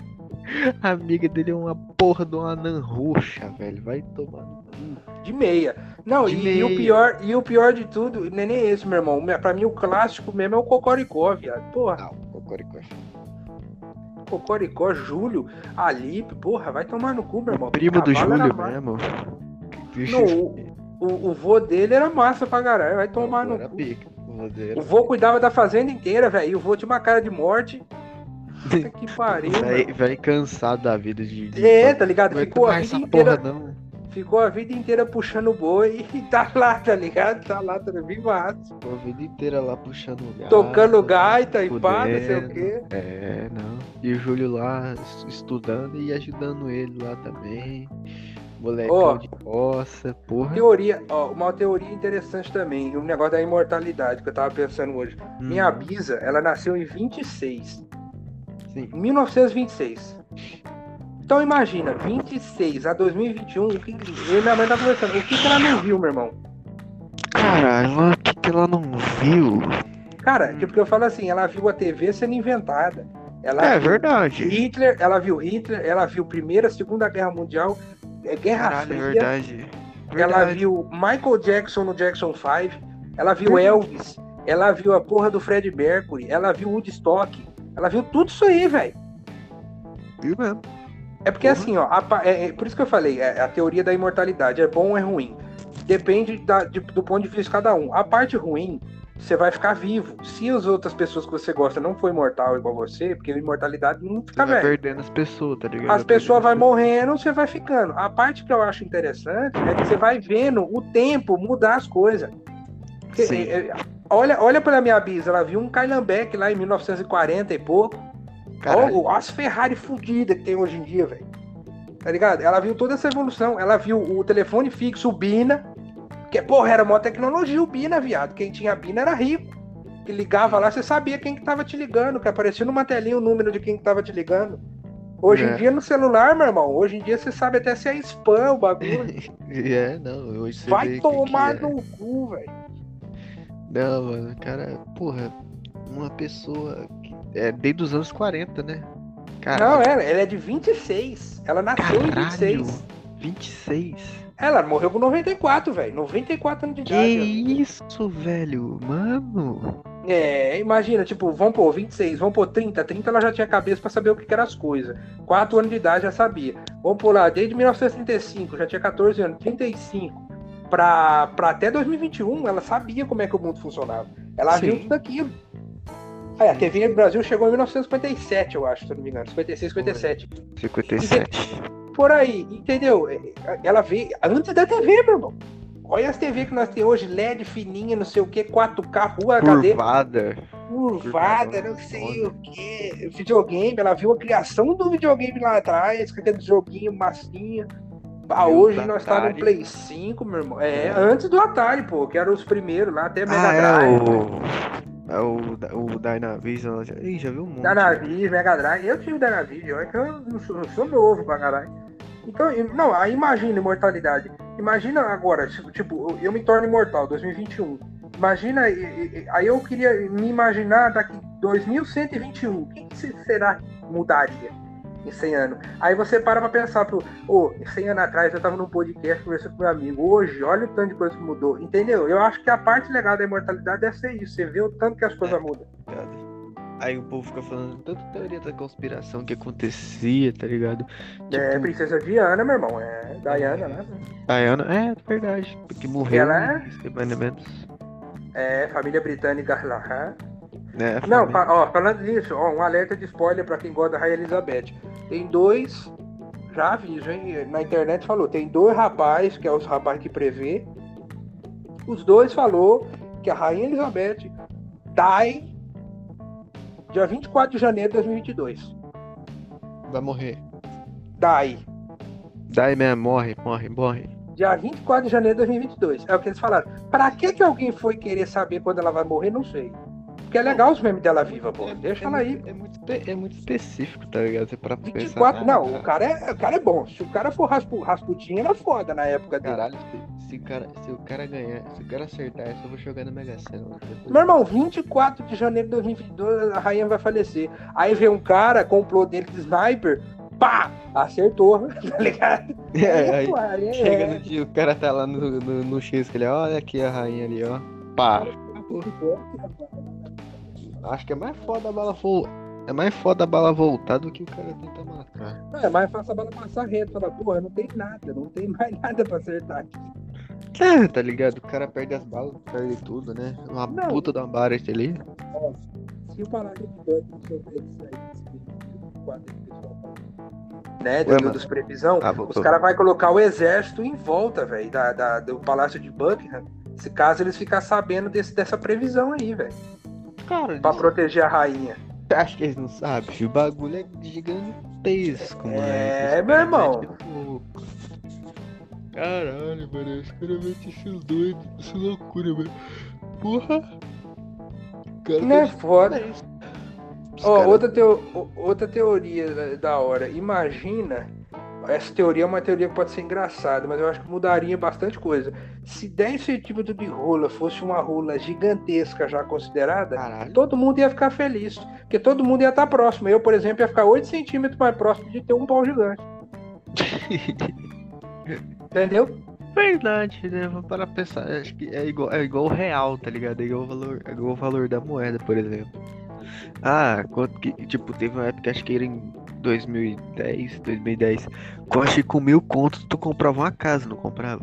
A amiga dele é uma porra de uma anã roxa, velho. Vai tomar no cu. De meia. Não, De e, e o meia. pior, e o pior de tudo, não é nem esse, meu irmão. Pra mim, o clássico mesmo é o Cocoricó, viado. Porra, Não, cocoricó. Cocoricó, Júlio, Alipe, porra, vai tomar no cu, meu irmão. Primo do Júlio mesmo. Não, o, o, o vô dele era massa pra caralho, vai tomar no cu. pica. O vô cuidava da fazenda inteira, velho. E o vô tinha uma cara de morte. Puta que pariu, Velho, cansado da vida de. de É, tá ligado? Ficou a vida essa inteira. porra, não. Ficou a vida inteira puxando boi e tá lá, tá ligado? Tá lá, tá vivaço. Ficou a vida inteira lá puxando gato. Tocando gaita e pá, não sei o quê. É, não. E o Júlio lá es- estudando e ajudando ele lá também. Molecão Ó. de roça, porra. Teoria, ó, uma teoria interessante também, o negócio da imortalidade que eu tava pensando hoje. Minha Hum, bisa, ela nasceu em 26, Sim. em 1926. Então imagina, 26 a 2021, o que, eu e minha mãe tá conversando, o que, que ela não viu, meu irmão? Caralho, o que, que ela não viu? Cara, Hum. tipo, eu falo assim, ela viu a TV sendo inventada. Ela É verdade. Hitler, ela viu Hitler, ela viu Primeira, Segunda Guerra Mundial, é, Guerra Caralho, é Fria. verdade. Ela Verdade. viu Michael Jackson no Jackson 5, ela viu Verdade. Elvis, ela viu a porra do Fred Mercury, ela viu Woodstock, ela viu tudo isso aí, velho. Viu mesmo. É porque Porra. assim, ó, a é, é por isso que eu falei, é, a teoria da imortalidade é bom ou é ruim. Depende da- de- do ponto de vista de cada um. A parte ruim, você vai ficar vivo. Se as outras pessoas que você gosta não for imortal igual você, porque a imortalidade não Você fica vai velho. perdendo as pessoas, tá ligado? As Vai pessoas vão morrendo, você vai ficando. A parte que eu acho interessante é que você vai vendo o tempo mudar as coisas. Porque, Sim. é, é, olha, olha pra minha bisa, ela viu um Kylanbeck lá em 1940 e pouco. Caralho. Olha as Ferrari fudidas que tem hoje em dia, velho. Tá ligado? Ela viu toda essa evolução. Ela viu o telefone fixo, o Bina. Que, porra, era mó tecnologia o Bina, viado. Quem tinha Bina era rico. Que ligava lá, você sabia quem que tava te ligando, que aparecia numa telinha o número de quem que tava te ligando. Hoje É. em dia no celular, meu irmão, hoje em dia você sabe até se é spam o bagulho. É, não, hoje você Vai que tomar que é. no cu, velho. Não, mano, cara, porra, uma pessoa que é desde os anos 40, né? Não, Caralho, ela, ela é de 26. Ela nasceu em Caralho. 26. 26. Ela morreu com 94, velho. 94 anos de Que idade. ó. isso, velho? Mano. É, imagina, tipo, vamos pôr 26, vamos pôr 30. 30 ela já tinha cabeça pra saber o que, que eram as coisas. 4 anos de idade já sabia. Vamos pôr lá, desde 1935, já tinha 14 anos, 35. Pra, pra até 2021, ela sabia como é que o mundo funcionava. Ela Sim. viu tudo aquilo. Aí, a TV Brasil chegou em 1957, eu acho, se não me engano. 56, 57. 57. Por aí, entendeu? Ela veio antes da TV, meu irmão. Olha as TV que nós temos hoje, LED fininha, não sei o que, 4K, Full HD, Curvada. curvada, não sei o que, videogame, ela viu a criação do videogame lá atrás, com aquele joguinho massinha. Ah, hoje do nós tá no Atari. Play 5, meu irmão. É, É. antes do Atari, pô, que eram os primeiros lá, até Mega Ah, Drive. é o. É o, o Dynavision. já- Ih, já viu um monte. Dynavision, Mega Drive. Eu tive Dynavision, olha que eu não sou, sou novo pra caralho. Então, não, aí imagina imortalidade. Imagina agora, tipo, tipo, eu- me torno imortal, 2021. Imagina, aí eu queria me imaginar daqui 2121. O que, que se- será que mudaria? Em 100 anos. Aí você para pra pensar, pô, oh, 100 anos atrás eu tava num podcast conversando com meu amigo. Hoje, olha o tanto de coisa que mudou. Entendeu? Eu acho que a parte legal da imortalidade deve ser isso. Você vê o tanto que as coisas É. mudam. Aí o povo fica falando tanta teoria da conspiração que acontecia, tá ligado? É, Tipo, Princesa Diana, meu irmão. É Diana, né? Diana, é verdade, porque morreu Ela é- em estabelecimentos, É, família britânica lá. Né? Não, fa- ó, falando nisso, ó, um alerta de spoiler pra quem gosta da Rainha Elizabeth. Tem dois, já aviso, hein? Na internet falou, tem dois rapazes, que é os rapazes que prevê. Os dois falou que a Rainha Elizabeth dai dia 24 de janeiro de 2022. vai morrer. Dai. Daí mesmo, morre, morre, morre. Dia 24 de janeiro de 2022. É o que eles falaram. Pra que, que alguém foi querer saber quando ela vai morrer? Não sei. Porque é legal os memes dela viva, pô. Deixa é ela aí. É muito, é muito específico, tá ligado? Para pra pensar. 24, ah, não, o cara, é, o cara é bom. Se o cara for raspu, Rasputin, era foda na época dele. Caralho, se, se, o cara, se o cara ganhar, se o cara acertar isso, eu vou jogar na Mega Sena. Meu irmão, 24 de janeiro de 2022, a rainha vai falecer. Aí vem um cara, comprou dele de sniper, pá, acertou, tá ligado? É, aí pô, aí é- chega no dia, o cara tá lá no, no, no X, que ele, olha aqui a rainha ali, ó. Pá. Acho que é mais foda a bala vol... É mais foda a bala voltar do que o cara tentar matar. Não, é mais fácil a bala passar reto. Fala, porra, não tem nada, não tem mais nada pra acertar aqui. É, tá ligado? O cara perde as balas, perde tudo, né? Uma Não. puta da Barret ali. Ó, se o parágrafo de não souber disso aí, esse quadro aí, pessoal, né, do, Ué, dos previsão, Ah, os caras vão colocar o exército em volta, velho, da, da- do palácio de Buckingham, se caso eles ficar sabendo desse, dessa previsão aí, velho, Cara, pra proteger a rainha. acho que eles não sabem. O bagulho é gigantesco, mano. É, meu caras irmão. louco. Caralho, mano, os caras metem esses doidos, isso é loucura, velho. Porra! Cara, Não é tá- foda. Os Ó, cara- outra, teo- outra teoria da hora. Imagina. Essa teoria é uma teoria que pode ser engraçada, mas eu acho que mudaria bastante coisa. Se 10 centímetros de rola fosse uma rola gigantesca já considerada, Caralho. todo mundo ia ficar feliz. Porque todo mundo ia estar próximo. Eu, por exemplo, ia ficar 8 centímetros mais próximo de ter um pau gigante. Entendeu? Verdade, né? Pra pensar. Acho que é igual, é igual o real, tá ligado? É igual o valor, é igual o valor da moeda, por exemplo. Ah, quanto que. Tipo, teve uma época, acho que era em 2010, 2010. Que eu acho que com mil contos tu comprava uma casa, não comprava?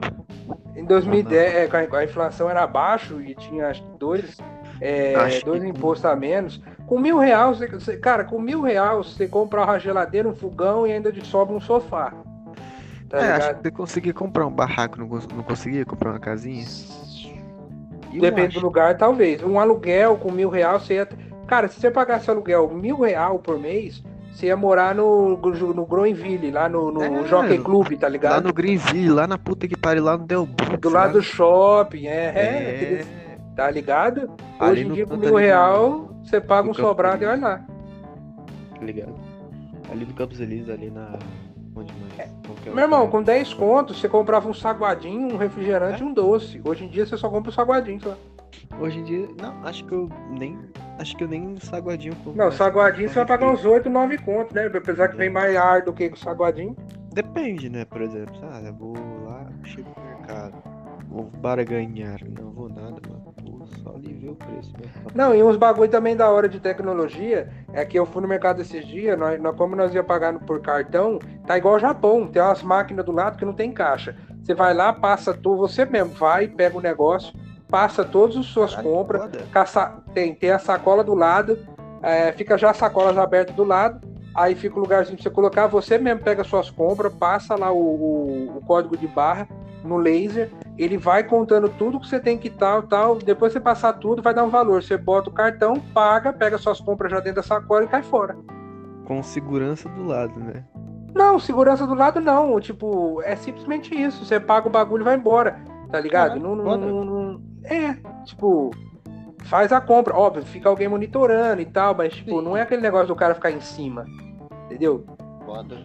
Em 2010, é, com a- com a inflação era abaixo e tinha acho que dois, é, Acho dois que- impostos a menos. Com mil reais, você- cara, com mil reais você compra uma geladeira, um fogão e ainda de sobra um sofá. Tá é, acho ligado? que você conseguia comprar um barraco, não, não conseguia comprar uma casinha? Eu Depende acho. do lugar, talvez. Um aluguel com mil reais, você ia. Cara, se você pagasse aluguel mil reais por mês, você ia morar no, no Groenville, lá no, no É, Jockey Club, tá Lá ligado? no Greenville, lá na puta que pariu, lá no Delbrooks. Do lado do shopping, é, é, É, tá ligado? Ali Hoje em dia, com mil real, você paga um sobrado e olha lá. tá ligado? Ali no Campos Elíseos, ali na. Onde mais? É o Meu irmão, com 10 contos, você comprava um saguadinho, um refrigerante e um doce. Hoje em dia, você só compra o saguadinho. Só. Hoje em dia, não, acho que eu nem. Acho que eu nem saguadinho compro. Não, saguadinho você vai pagar uns 8, 9 contos, né? Apesar que vem mais ar do que o saguadinho. Depende, né? Por exemplo, ah, eu vou lá, chego no mercado. Vou barganhar. Não vou nada, mano. Vou só ali ver o preço mesmo. Não, e uns bagulho também da hora de tecnologia. É que eu fui no mercado esses dias, nós, nós- como nós ia pagar por cartão, tá igual ao Japão. Tem umas máquinas do lado que não tem caixa. Você vai lá, passa tudo, você mesmo vai, pega o negócio, passa todas as suas Caralho, compras, caça- tem, tem a sacola do lado, é, fica já as sacolas abertas do lado, aí fica o lugarzinho pra você colocar, você mesmo pega suas compras, passa lá o, o- o código de barra no laser, ele vai contando tudo que você tem que tal, tal, depois você passar tudo, vai dar um valor, você bota o cartão, paga, pega suas compras já dentro da sacola e cai fora. Com segurança do lado, né? Não, segurança do lado não, tipo, é simplesmente isso, você paga o bagulho e vai embora, tá ligado? Não, não, não- não- é, tipo, faz a compra, óbvio, fica alguém monitorando e tal, mas tipo, Sim. não é aquele negócio do cara ficar em cima, entendeu? Foda.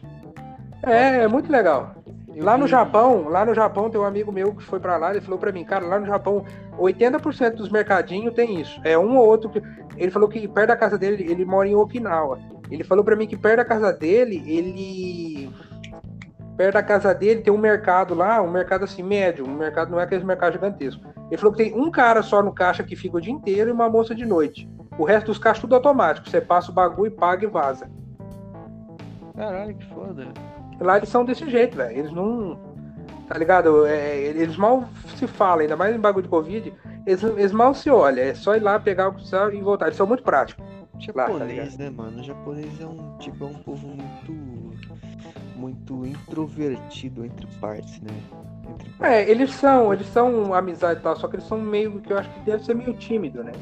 É, é muito legal. Eu Lá no vi- Japão, lá no Japão tem um amigo meu que foi pra lá, ele falou pra mim, cara, lá no Japão 80% dos mercadinhos tem isso. É um ou outro que ele falou que perto da casa dele, ele mora em Okinawa. Ele falou pra mim que perto da casa dele, ele. Perto da casa dele tem um mercado lá, um mercado assim médio, um mercado não é aquele mercado gigantesco. Ele falou que tem um cara só no caixa que fica o dia inteiro e uma moça de noite. O resto dos caixas tudo automático. Você passa o bagulho, paga e vaza. Caralho, que foda. Lá eles são desse jeito, velho. Eles não. Tá ligado? É, eles mal se falam, ainda mais em bagulho de Covid. Eles, eles mal se olham. É só ir lá, pegar o que e voltar. Eles são muito práticos. Lá, tá Japonês, né, mano? O japonês é um tipo é um povo muito muito introvertido entre partes, né? Entre partes. É, eles são, eles são amizade e tal, só que eles são meio que eu acho que deve ser meio tímido, né?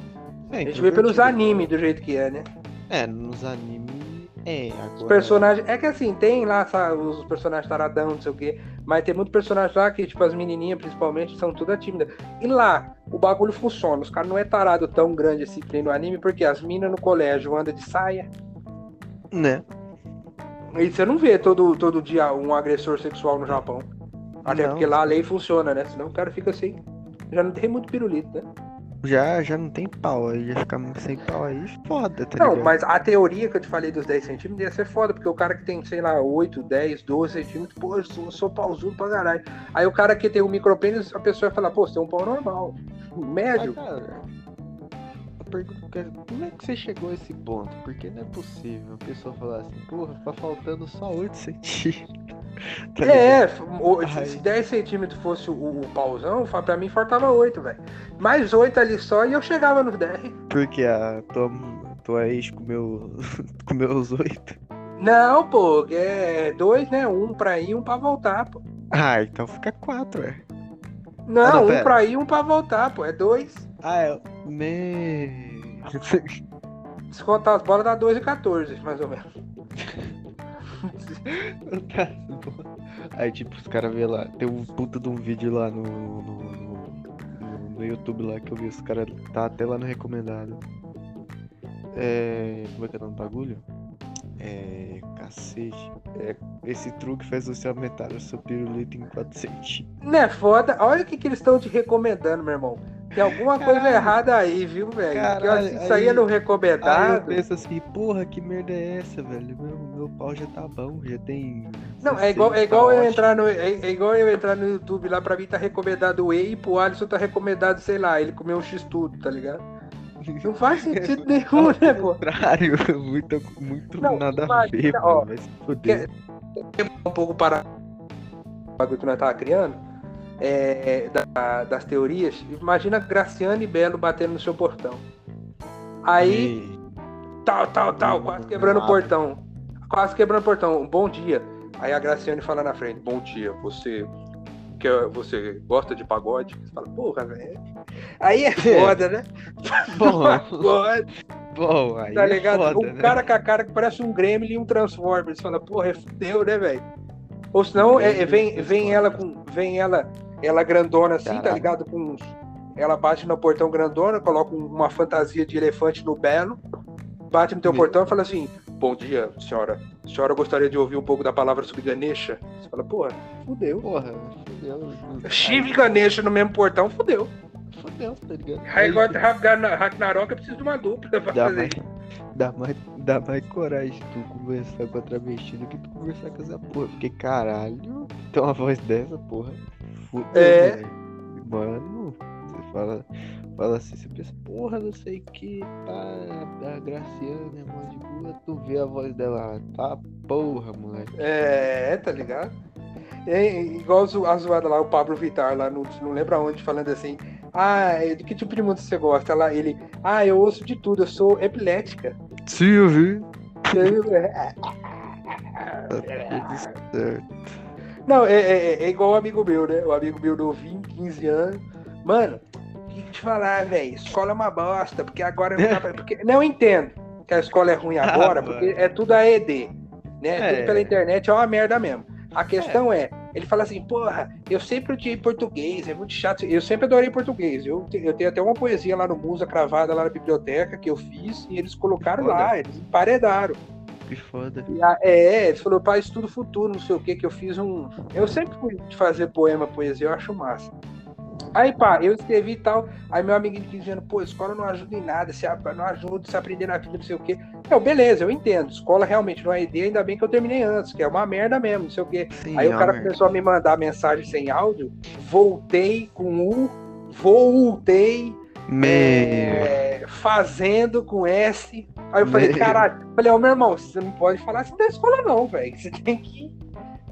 É, A gente vê pelos animes do jeito que é, né? É, nos animes é, agora Os personagens. É que assim, tem lá sabe, os personagens taradão, não sei o quê. Mas tem muito personagem lá que, tipo, as menininhas principalmente, são toda tímida. E lá, o bagulho funciona. Os caras não é tarado tão grande assim que no anime, porque as minas no colégio andam de saia. né? E você não vê todo, todo dia um agressor sexual no Japão. Até Não. porque lá a lei funciona, né? Senão o cara fica assim. Já não tem muito pirulito, né? Já já não tem pau, aí já ficar sem pau aí, foda, tá Não, ligado? mas a teoria que eu te falei dos 10 centímetros ia ser foda, porque o cara que tem, sei lá, 8, 10, 12 centímetros, pô, eu sou, sou pausudo pra caralho. Aí o cara que tem um micropênis, a pessoa vai falar, pô, você tem um pau normal, médio. Mas, cara, a pergunta que é, como é que você chegou a esse ponto? Porque não é possível a pessoa falar assim, porra, tá faltando só 8 centímetros. Tá é, o- se 10 centímetros fosse o, o pauzão, pra mim faltava 8, velho. Mais 8 ali só e eu chegava nos 10. Porque a tua, tua ex comeu, comeu os 8. Não, pô, é dois, né? Um pra ir, um pra voltar, pô. Ah, então fica 4, é. Não, Ah, não, um pera. pra ir, um pra voltar, pô. É dois. Ah, é. Me... Se contar as bolas, dá 2 e 14, mais ou menos. Tá bom. Aí, tipo, os caras vê lá. Tem um puta de um vídeo lá no, no, no, no- no YouTube lá que eu vi. Os caras tá até lá no recomendado. É. Como é que é o nome do bagulho? É. Cacete. É, esse truque faz você aumentar o seu pirulito em 4 centímetros. Não é foda? Olha o que, que eles estão te recomendando, meu irmão. Tem alguma coisa Caralho. errada aí, viu, velho? Caralho, isso aí é aí- no Aí eu recomendado. penso assim, porra, que merda é essa, velho? Meu, meu pau já tá bom, já tem. Não, é 16, igual, é tá igual eu ótimo. entrar no. É, é igual eu entrar no YouTube lá, pra mim tá recomendado whey e pro Alisson tá recomendado, sei lá, ele comeu um X-tudo, tá ligado? Não faz sentido nenhum, né, pô? contrário, muito, muito Não, nada a imagina, ver, ó, mano. Vai se foder. um pouco para o bagulho que nós tava criando, é, da- das teorias. Imagina Graciane e Belo batendo no seu portão. Aí, E- tal, tal, tal, quase quebrando o portão. Quase quebrando o portão. Bom dia. Aí a Graciane fala na frente: Bom dia, você. Quer, você gosta de pagode? Você fala, porra, velho. Aí é foda, né? Bom, Pagode, bom, aí tá é ligado? foda, um né? cara com a cara que parece um Gremlin e um Transformer. Você fala, porra, é fudeu, né, velho? Ou senão, é, é, vem, vem ela com. Vem ela, ela grandona assim, tá Caralho. ligado? Com uns- Ela bate no portão grandona, coloca um- uma fantasia de elefante no belo, bate no teu portão e fala assim: Bom dia, senhora. A senhora gostaria de ouvir um pouco da palavra sobre Ganesha? Você fala, porra, fudeu. Porra, fudeu. Shiva e Ganesha no mesmo portão, fudeu. Fudeu, tá ligado? Aí agora Ragnar- Ragnarok eu preciso de uma dupla pra fazer. Dá, mais, dá mais coragem tu conversar com a travesti do que tu conversar com essa porra. Porque caralho, tem uma voz dessa, porra. Fudeu, É. velho. Mano, você fala, fala assim, você pensa, porra, não sei o que, pá, a Graciane é mó de boa, tu vê a voz dela, tá porra, moleque. É, tá ligado? É, igual zo- a zoada lá, o Pablo Vittar lá, no, não lembro aonde, falando assim, ah, é, de que tipo de música você gosta? Lá ele, ah, eu ouço de tudo, eu sou epilética. Sim, eu vi. É. Não, é, é- é igual um amigo meu, né? O amigo meu novinho, 15 anos. Mano, o que te falar, velho? Escola é uma bosta, porque agora não dá pra... porque Não entendo que a escola é ruim Ah, agora, porque é tudo AED. Né? É. Tudo pela internet é uma merda mesmo. A questão é, ele fala assim, porra, eu sempre odiei português, é muito chato. Eu sempre adorei português. Eu, eu tenho até uma poesia lá no Musa cravada lá na biblioteca que eu fiz e eles colocaram lá, eles emparedaram. Que foda. E a- É, ele falou, pai, estudo futuro, não sei o que, que eu fiz um. Eu sempre fui fazer poema, poesia, eu acho massa. Aí, pá, eu escrevi e tal. Aí meu amiguinho dizendo, pô, escola não ajuda em nada, se não ajuda se aprender na vida, não sei o quê. Eu, beleza, eu entendo. Escola realmente não é ideia, ainda bem que eu terminei antes, que é uma merda mesmo, não sei o quê. Sim, aí o é cara começou a me mandar mensagem sem áudio, voltei com U, voltei. É, fazendo com S. Aí eu falei, caralho, falei, ó, oh, meu irmão, você não pode falar assim da escola, não, velho. Você tem que.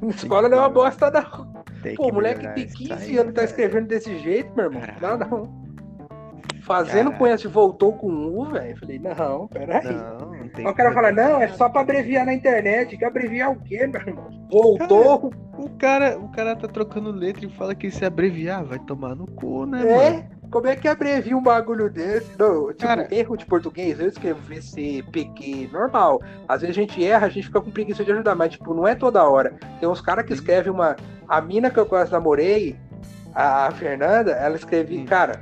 Escola não é uma bosta, não. Tem Pô, moleque tem 15 anos, tá escrevendo desse jeito, meu irmão. Caralho. Não, não. Fazendo esse voltou com U, velho. Falei, não, peraí. Não, não tem. Aí o cara fala, não, é só pra abreviar na internet. Que abreviar o quê, meu irmão? Voltou. Cara, o, cara, o cara tá trocando letra e fala que se abreviar vai tomar no cu, né, é? mano? Como é que abrevia um bagulho desse? Não, tipo, Cara, erro de português, eu escrevo VC, PQ, normal. Às vezes a gente erra, a gente fica com preguiça de ajudar, mas, tipo, não é toda hora. Tem uns caras que escrevem uma. A mina que eu quase namorei, a Fernanda, ela escrevia, cara,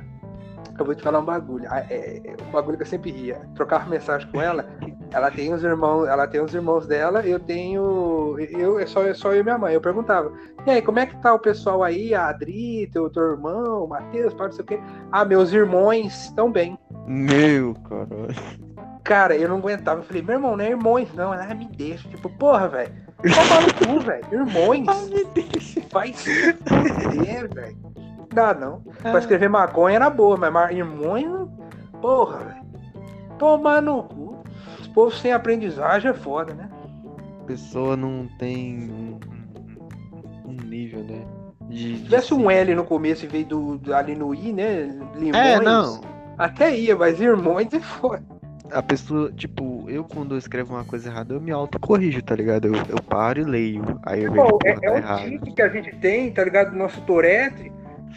eu vou te falar um bagulho. É, é, um bagulho que eu sempre ria. Trocava mensagem com ela. Ela tem os irmãos, ela tem os irmãos dela, eu tenho. Eu, é só, é só eu e minha mãe. Eu perguntava, e aí, como é que tá o pessoal aí? A Adri, teu, teu irmão, o Matheus, não sei o quê. Ah, meus irmãos estão bem. Meu, caralho. Cara, eu não aguentava. Eu falei, meu irmão, não é irmãos, não. Ela me deixa. Tipo, porra, velho. Cu, velho. Irmãos. Ah, me deixa. Vai se fuder, velho. Dá não. Pra ah. escrever maconha era boa, mas irmão, porra, velho. Tomar no cu. Os povos sem aprendizagem é foda, né? A pessoa não tem um, um nível, né? De, Se tivesse um L no começo em vez do, ali no I, né? Limões, é, não. Até ia, mas irmãos é foda a pessoa, tipo, eu quando eu escrevo uma coisa errada, eu me autocorrijo, tá ligado? Eu, eu paro e leio. Aí eu vejo, é, tá é um tique que a gente tem, tá ligado? Do nosso Tourette,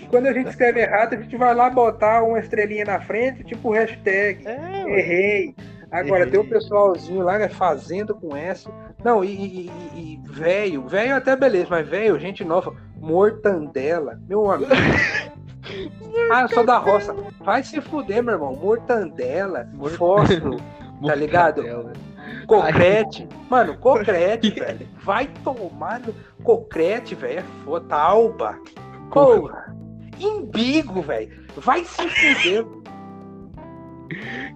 quando a gente escreve errado, a gente vai lá botar uma estrelinha na frente, tipo hashtag, é, errei. Agora, tem o um pessoalzinho lá né, fazendo com essa. Não, e, e, velho, velho até beleza, mas velho, gente nova, mortandela, meu amigo. ah, eu sou da roça. Vai se fuder, meu irmão. Mortandela, fósforo, tá ligado? Cocrete. Mano, cocrete, velho. Vai tomar no. Cocrete, velho. É foda. Talba. Porra. Imbigo, velho. Vai se fuder.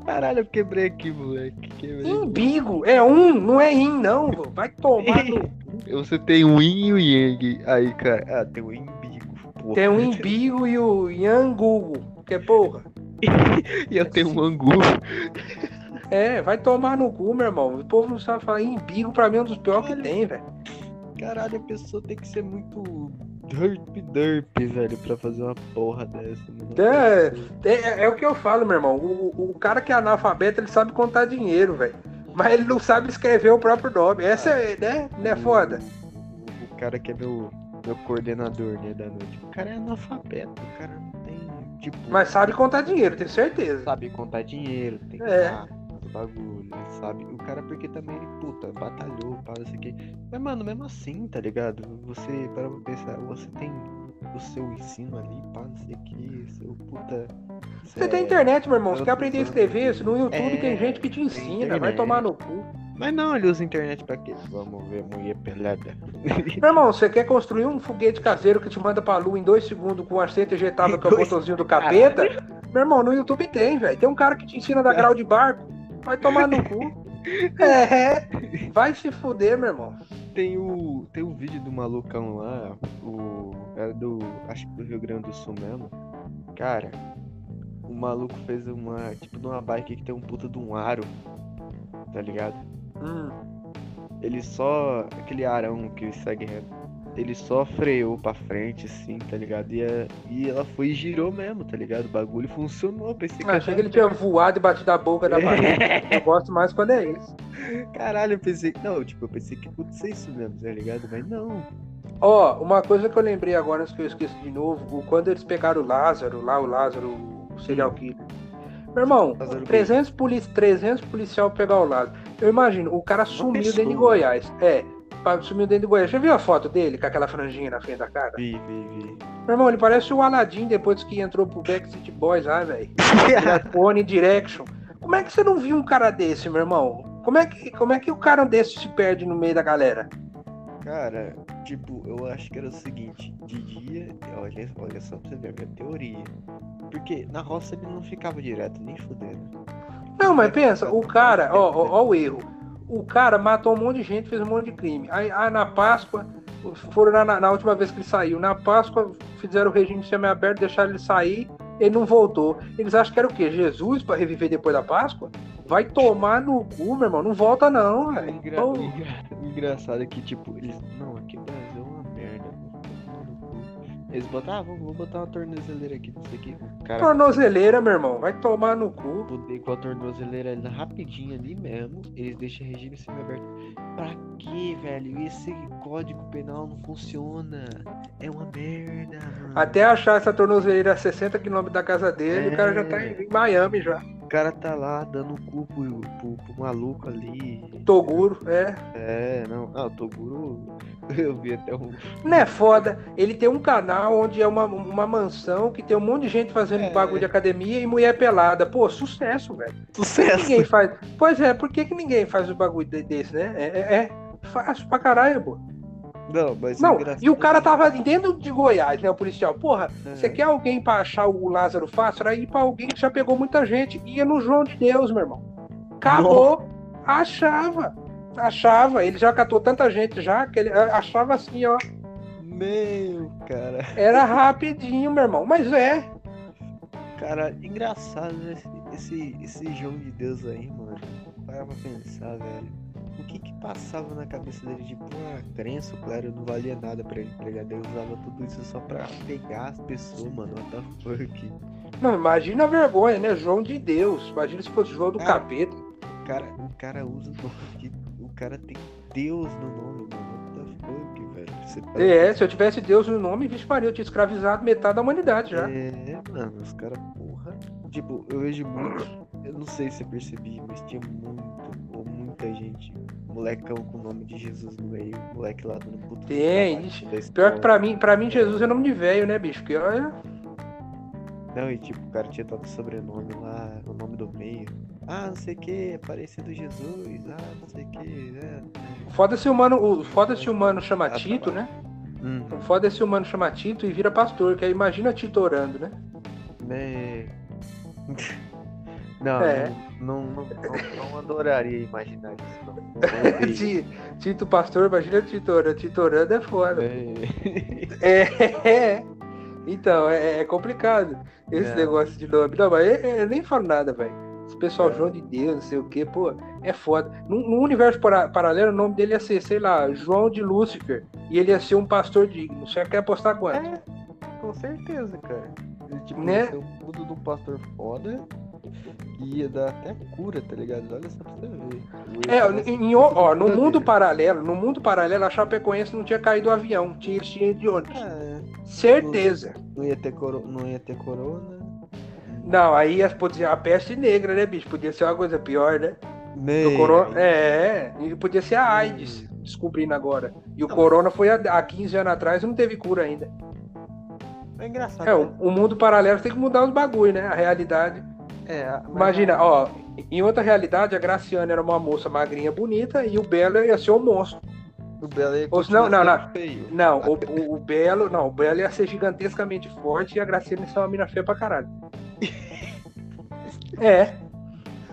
Caralho, eu quebrei aqui, moleque. Quebrei. Imbigo. É um, não é in, não. Vai tomar no. Você tem um in e o yang. Aí, cara. Ah, tem o um imbigo. Porra. Tem o um imbigo e o yangugo. Que é porra. e eu tenho um angu. É, vai tomar no cu, meu irmão. O povo não sabe falar imbigo, pra mim é um dos piores que tem, velho. Caralho, a pessoa tem que ser muito derp derp, velho, pra fazer uma porra dessa. É, é, é, o que eu falo, meu irmão. O, o cara que é analfabeto, ele sabe contar dinheiro, velho. Mas ele não sabe escrever o próprio nome. Essa é, né? Não é foda? O, o, cara que é meu, meu coordenador, né, da noite. O cara é analfabeto, o cara não tem, tipo... Mas sabe contar dinheiro, tenho certeza. Sabe contar dinheiro, tem que é bagulho, sabe? O cara, porque também ele, puta, batalhou, para isso aqui. Mas, mano, mesmo assim, tá ligado? Você, para pensar, você tem o seu ensino ali, pá, não sei o que, seu puta. Você é... tem internet, meu irmão. Você quer aprender a escrever? Isso no YouTube é... tem gente que te ensina, vai tomar no cu. Mas não, ele usa internet pra quê? Vamos ver mulher pelada. Meu irmão, você quer construir um foguete caseiro que te manda pra lua em dois segundos com o assento ejetável que é o botãozinho do capeta? Meu irmão, no YouTube tem, velho. Tem um cara que te ensina a dar grau de barco. Vai tomar no cu. É, vai se fuder, meu irmão. Tem o, tem um vídeo do malucão lá, o, é do, acho que do Rio Grande do Sul mesmo. Cara, o maluco fez uma, tipo, de uma bike que tem um puta de um aro, tá ligado? Hum. Ele só, aquele arão que segue reto ele só freou pra frente, assim, tá ligado? E, a, e ela foi e girou mesmo, tá ligado? O bagulho funcionou. Pensei que. Achei que ele tinha voado e batido a boca da parede. eu gosto mais quando é isso. Caralho, eu pensei. Não, tipo, eu pensei que ser isso mesmo, tá ligado? Mas não. Ó, oh, uma coisa que eu lembrei agora, antes que eu esqueço de novo, quando eles pegaram o Lázaro, lá o Lázaro, o serial killer. Meu irmão, 300, poli 300 policial pegar o Lázaro. Eu imagino, o cara sumiu dentro de Goiás. É, sumiu dentro do Goiás. Já viu a foto dele com aquela franjinha na frente da cara? Vi, vi, vi. Meu irmão, ele parece o Aladdin depois que entrou pro Backstreet Boys lá, velho. One Direction. Como é que você não viu um cara desse, meu irmão? Como é que, como é que o cara desse se perde no meio da galera? Cara, tipo, eu acho que era o seguinte, de dia, olha, olha só pra você ver a minha teoria. Porque na roça ele não ficava direto, nem fudendo. Não, mas pensa, o cara, ó, ó, ó o erro. O cara matou um monte de gente, fez um monte de crime. Aí, aí na Páscoa, foram na, na, última vez que ele saiu. Na Páscoa, fizeram o regime semi-aberto, deixaram ele sair, ele não voltou. Eles acham que era o quê? Jesus para reviver depois da Páscoa? Vai tomar no cu, meu irmão. Não volta, não, velho. Engra... Engra... Engraçado que, tipo, eles. Não, aqui Eles botaram, ah, vamos botar uma tornozeleira aqui disso aqui. Cara, tornozeleira, meu irmão, vai tomar no cu. Com a tornozeleira rapidinho ali mesmo, eles deixam regime semi-aberto. Pra que, velho? Esse código penal não funciona. É uma merda. Até achar essa tornozeleira a 60 km da casa dele, é... o cara já tá em Miami já. O cara tá lá dando cu pro, pro, pro maluco ali. Toguro, é. É, não. Ah, o Toguro. Eu vi até um. Não é foda. Ele tem um canal onde é uma, uma mansão que tem um monte de gente fazendo é. bagulho de academia e mulher pelada. Pô, sucesso, velho. Sucesso. Ninguém faz. Pois é, por que, que ninguém faz o bagulho desse, né? É, é, é fácil pra caralho, pô. Não, mas. Não, e o cara tava dentro de Goiás, né? O policial. Porra, você quer alguém pra achar o Lázaro fácil? Era ir pra alguém que já pegou muita gente. Ia no João de Deus, meu irmão. Acabou. Achava. Achava. Ele já catou tanta gente já que ele achava assim, ó. Meu, cara. Era rapidinho, meu irmão. Mas é. Cara, engraçado? Esse, esse, esse João de Deus aí, mano. Para pra pensar, velho o que que passava na cabeça dele? Tipo, a crença, o clero não valia nada pra ele, tá ligado? Ele usava tudo isso só pra pegar as pessoas, mano. What the fuck? Não, imagina a vergonha, né? João de Deus. Imagina se fosse João do cara, capeta. O cara, o cara usa o nome de. O cara tem Deus no nome, mano. What the fuck, velho? Você tá... É, se eu tivesse Deus no nome, vixe Maria, eu tinha escravizado metade da humanidade já. É, mano, os caras, porra. Tipo, eu vejo muito. Eu não sei se eu percebi, mas tinha muito, muita gente molecão com o nome de Jesus no meio, moleque lá dando puto. Tem, pior que pra mim, pra mim Jesus é nome de velho, né, bicho? Porque olha. Não, e tipo, o cara tinha todo o sobrenome lá, o nome do meio. Ah, não sei o que, é parecido Jesus, ah, não sei o que, né? Foda-se o humano, o foda-se humano chama Tito, né? Hum. Foda-se o humano chama Tito e vira pastor, que aí imagina Tito orando, né? Né. Não, é. não, não, não, não, adoraria imaginar isso. Não. Tito Pastor, imagina Tito orando. Tito orando é foda. É. é, é. Então, é, é, complicado esse é. negócio de nome. Não, mas eu, eu nem falo nada, velho. Esse pessoal é. João de Deus, não sei o que, pô, é foda. No, no universo para, paralelo, o nome dele ia ser, sei lá, João de Lúcifer. E ele ia ser um pastor digno. Você quer apostar quanto? É, com certeza, cara. Ele, tipo, né? de um pastor foda ia dar até cura, tá ligado? Olha só pra você ver. É, em, ó, no mundo paralelo, no mundo paralelo, a Chapecoense não tinha caído o avião, tinha, tinha de ônibus. É, Certeza. Não, ia ter coro, não ia ter corona. Não, aí podia a peste negra, né, bicho? Podia ser uma coisa pior, né? O corona, é, podia ser a AIDS, descobrindo agora. E o não, corona foi há, há 15 anos atrás e não teve cura ainda. É engraçado. É, o, o mundo paralelo tem que mudar os bagulho, né? A realidade. É, Imagina, ó, em outra realidade, a Graciana era uma moça magrinha bonita e o Belo ia ser um monstro. O Belo ia Ou, não, não, não. Feio. Não, o, o, o, Belo, não, o Belo ia ser gigantescamente forte e a Graciana ia ser uma mina feia pra caralho. é.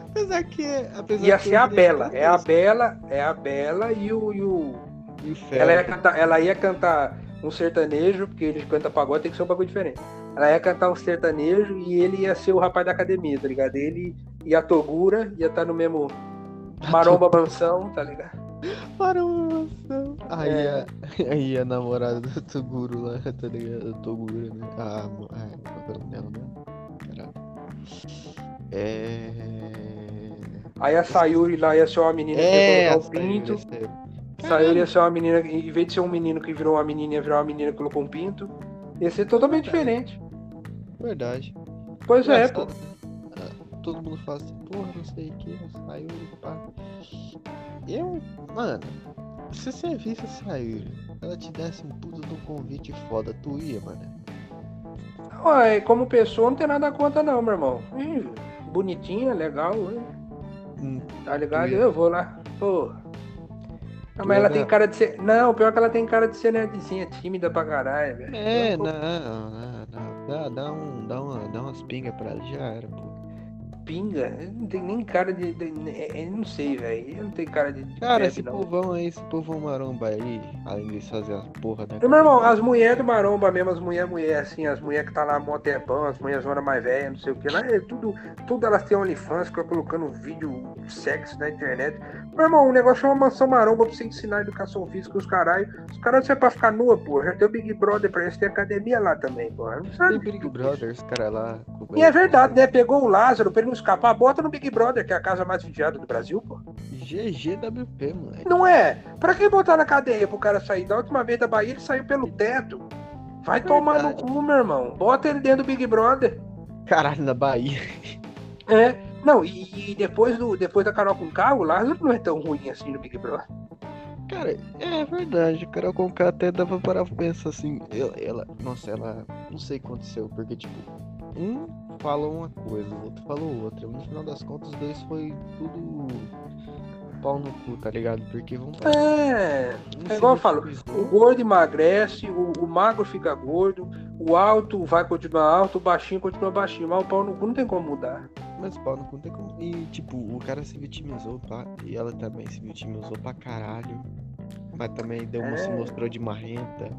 Apesar que. Apesar ia que ser a Bela. É a Bela, é a Bela e o. E o... E o ela, ia cantar, ela ia cantar um sertanejo, porque ele canta pagode, tem que ser um bagulho diferente. Ela ia cantar um sertanejo e ele ia ser o rapaz da academia, tá ligado? Ele e a Togura ia estar tá no mesmo Maromba Mansão, tá ligado? Maromba Mansão. Aí, é. a, aí a namorada do Toguro lá, tá ligado? Togura, né? Ah, é, qual é o nome dela, né? Caralho. É. Aí a Sayuri lá ia ser uma menina é, que ia colocar o pinto. Sayuri ia ser uma menina, em vez de ser um menino que virou uma menina, ia virar uma menina que colocou um pinto. Ia ser totalmente diferente. Verdade. Pois é, pô. Todo mundo fala assim, porra, não sei o que, saiu, pá. Eu, mano, se você visse sair, ela te desse um puto do convite foda, tu ia, mano. Ué, como pessoa não tem nada conta não, meu irmão. Ih, bonitinha, legal, hum, tá ligado? Eu vou lá. Porra. Não, mas ela tem cara de ser. Não, pior que ela tem cara de ser nerdzinha, tímida pra caralho, velho. É, não, não, não. Dá, dá, um, dá, uma, dá umas pingas pra ela, já era, pô. Pinga, não tem nem cara de. de, de- eu não sei, velho. Não tem cara de. de Cara, bebe, esse não. povão aí, esse povão maromba aí, além de fazer as porra da E, meu irmão, as mulheres do maromba mesmo, as mulheres, mulher, assim, as mulheres que tá lá mó tempão, as mulheres zona mais velhas, não sei o que, lá, é tudo, tudo elas têm OnlyFans, ficam colocando vídeo sexy na internet. Meu irmão, o negócio é uma mansão maromba pra você ensinar educação física, os caralho. Os caras não é pra ficar nua, pô. Já tem o Big Brother pra eles, tem academia lá também, pô. Não Tem sabe Big tudo Brother, os caras lá. E é verdade, né? Pegou o Lázaro pra escapar, bota no Big Brother, que é a casa mais vigiada do Brasil, pô. GGWP, moleque. Não é? Pra que botar na cadeia pro cara sair? Da última vez da Bahia ele saiu pelo teto. Vai tomar no cu, meu irmão. Bota ele dentro do Big Brother. Caralho, na Bahia. É. Não, e, e depois, do, depois da Carol com K, o Lázaro não é tão ruim assim no Big Brother. Cara, é verdade, Carol Conká até dava para pensar assim, ela, ela- nossa, ela, não sei o que aconteceu, porque tipo, um falou uma coisa, o outro falou outra, no final das contas os dois foi tudo pau no cu, tá ligado? Porque vamos falar, É. É se igual eu falo, o gordo emagrece, o, o magro fica gordo, o alto vai continuar alto, o baixinho continua baixinho, mas o pau no cu não tem como mudar. Mas pau no cu não tem como. E tipo, o cara se vitimizou, pá, e ela também se vitimizou pra caralho. Mas também deu uma, se É. mostrou de marrenta.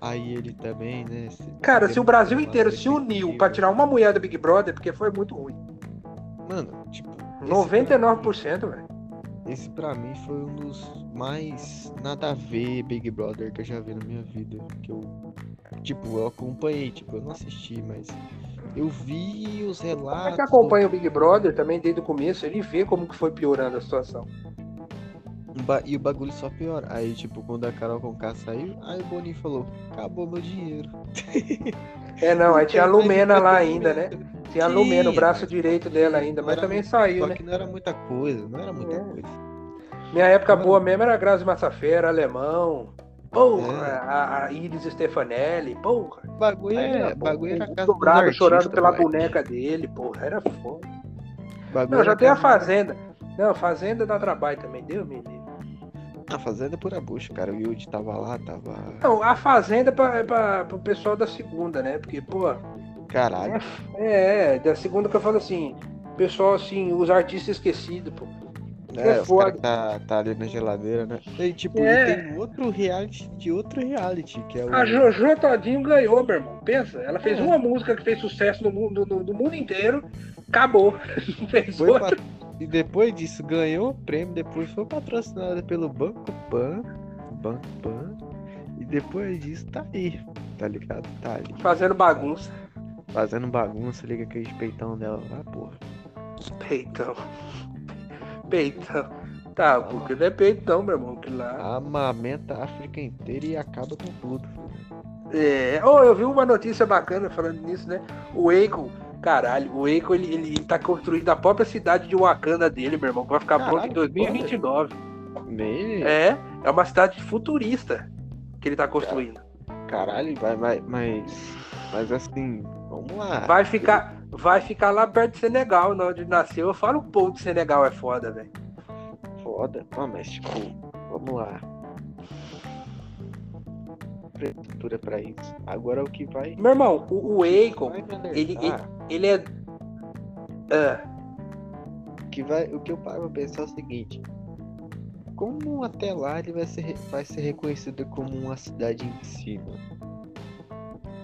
Aí ele também, né? se- Cara, se o Brasil inteiro se uniu pra tirar uma mulher do Big Brother, porque foi muito ruim. Mano, tipo. esse 99%, velho. Esse pra mim foi um dos mais nada a ver Big Brother que eu já vi na minha vida. Que eu, tipo, eu acompanhei, tipo, eu não assisti, mas eu vi os Quem relatos. que acompanha o Big Brother também desde o começo, ele vê como que foi piorando a situação. E o bagulho só piora. Aí, tipo, quando a Carol Conká saiu, aí o Boninho falou: acabou meu dinheiro. É, não, aí tinha a Lumena lá ainda, né? Tinha a Lumena, o braço direito dela ainda, mas também muito- saiu, Só né? que não era muita coisa, não era muita É. coisa. Minha época boa mesmo era Grazi Massafera, Alemão, porra, É. a, a Iris Stefanelli, porra. Bagulho, é, era bagulho era casa Dobrado chorando pela boneca dele, porra, era foda. Bagulho Não, já tem a Fazenda. Não, Fazenda dá trabalho também, deu, menino. A Fazenda é pura bucha, cara. O Yudi tava lá, tava. Não, a Fazenda é pra, é pra, pro pessoal da segunda, né? Porque, pô, Caralho. é, é, da segunda que eu falo assim, pessoal assim, os artistas esquecidos, pô. É, é foda. tá, tá ali na geladeira, né? E tipo, É. tem outro reality de outro reality, que é o. A Jojo Todinho ganhou, meu irmão. Pensa, ela fez É. uma música que fez sucesso no mundo, no, no mundo inteiro, acabou. Não fez Foi outra. pat- E depois disso ganhou o prêmio, depois foi patrocinada pelo Banco Pan. Banco Pan. E depois disso tá aí, tá ligado? Tá ali. Fazendo bagunça. Fazendo bagunça, liga aquele peitão dela lá, porra. Peitão. Peitão. Tá, porque não é peitão, meu irmão, que lá. Amamenta a África inteira e acaba com tudo. É. Oh, eu vi uma notícia bacana falando nisso, né? O Eiko, caralho, o Eiko ele, ele, ele tá construindo a própria cidade de Wakanda dele, meu irmão, que vai ficar pronto em Caralho, 2029. Meio. É, é uma cidade futurista que ele tá construindo. Caralho, vai, vai, mas. Mas assim, vamos lá. Vai ficar, vai ficar lá perto de Senegal, né, onde nasceu. Eu falo o povo de Senegal é foda, velho. Foda. Ah, mas tipo, vamos lá. Infraestrutura pra isso. Agora o que vai. Meu irmão, o, o Akon, vai me alertar, ele- ele é. Ah, o que vai, o que eu paro pra pensar é o seguinte. Como até lá ele vai ser, vai ser reconhecido como uma cidade em si, mano?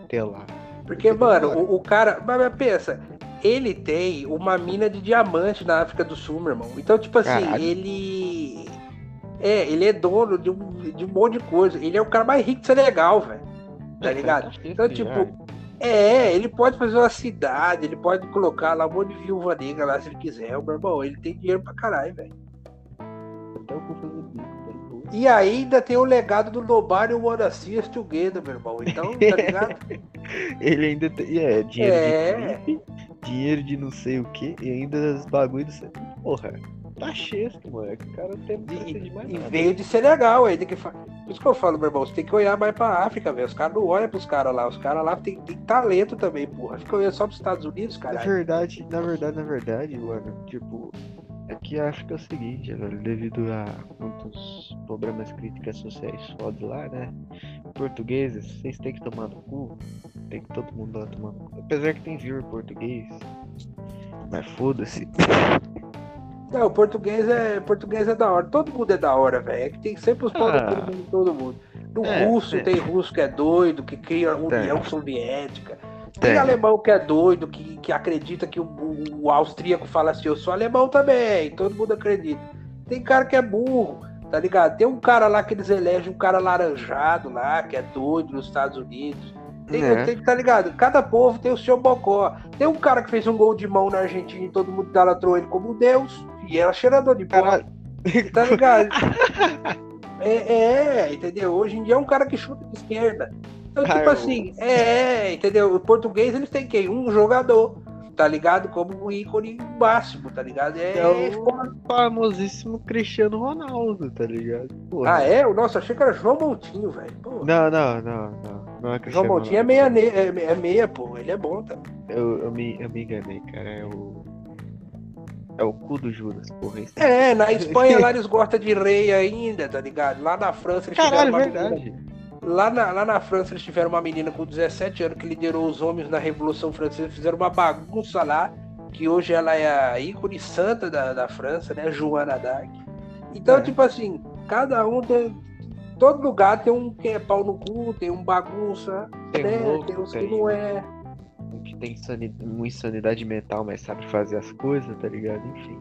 Até lá. porque, Porque mano, o, o cara. Mas, mas pensa, ele tem uma mina de diamante na África do Sul, meu irmão. Então, tipo assim, Caralho. ele. É, ele é dono de um, de um monte de coisa. Ele é o cara mais rico de Senegal, velho. Tá É, ligado? Então, tipo, ar. É, ele pode fazer uma cidade, ele pode colocar lá um monte de viúva negra lá se ele quiser. Meu irmão, ele tem dinheiro pra caralho, velho. Até o cu fazer bico, velho. Pô. E ainda tem o legado do Nobário Moracias Together, meu irmão. Então, tá ligado? Ele ainda tem. É, dinheiro É. de clipe, dinheiro de não sei o que, e ainda os bagulho do. Porra, tá cheio, moleque. O cara não tem não precisa de mais E nada. veio de Senegal, aí tem que fa... Por isso que eu falo, meu irmão, você tem que olhar mais pra África, velho. Os caras não olham pros caras lá. Os caras lá tem, tem talento também, porra. Fica olhando só pros Estados Unidos, Na caralho. verdade, na verdade, na verdade, mano, tipo, acho que é o seguinte, velho, devido a muitos problemas críticas sociais fodas lá, né? Portugueses, vocês têm que tomar no cu. Tem que todo mundo lá tomar no cu. Apesar que tem viewer português. Mas foda-se. Não, português é, português é da hora. Todo mundo é da hora, velho. É que tem sempre os pau Ah. todo mundo, todo mundo. No É, russo é. tem russo que é doido, que cria a União Tem. Soviética. Tem, Tem. alemão que é doido, que, que acredita que o, o- o austríaco fala assim, eu sou alemão também, todo mundo acredita. Tem cara que é burro, tá ligado? Tem um cara lá que eles elegem, um cara laranjado lá, que é doido nos Estados Unidos. Tem, É. tem- tá ligado? Cada povo tem o seu bocó. Tem um cara que fez um gol de mão na Argentina e todo mundo idolatrou ele como Deus, e era cheirador de pó. Caralho. Tá ligado? é, é, entendeu? Hoje em dia é um cara que chuta de esquerda. Então, Ah, tipo eu- assim, é, entendeu? O português eles têm quem? Um jogador, tá ligado? Como um ícone máximo, tá ligado? É, É o famosíssimo Cristiano Ronaldo, tá ligado? Porra. Ah, é? Nossa, achei que era João Montinho, velho. Não, não, não, não. Não é João Montinho é meia, é, é meia, pô. Ele é bom, tá? Eu, eu, me, eu me enganei, cara. É o. É o cu do Judas, porra. É, na Espanha lá eles gostam de rei ainda, tá ligado? Lá na França eles Caralho, tiveram uma menina- verdade. Lá na, lá na França eles tiveram uma menina com 17 anos que liderou os homens na Revolução Francesa, fizeram uma bagunça lá, que hoje ela é a ícone santa da, da França, né? Joana d'Arc. Então, É. tipo assim, cada um tem. Todo lugar tem um que é pau no cu, tem um bagunça, Tem né? um louco, tem uns tem que não é. Tem insani- uma insanidade mental, mas sabe fazer as coisas, tá ligado? Enfim.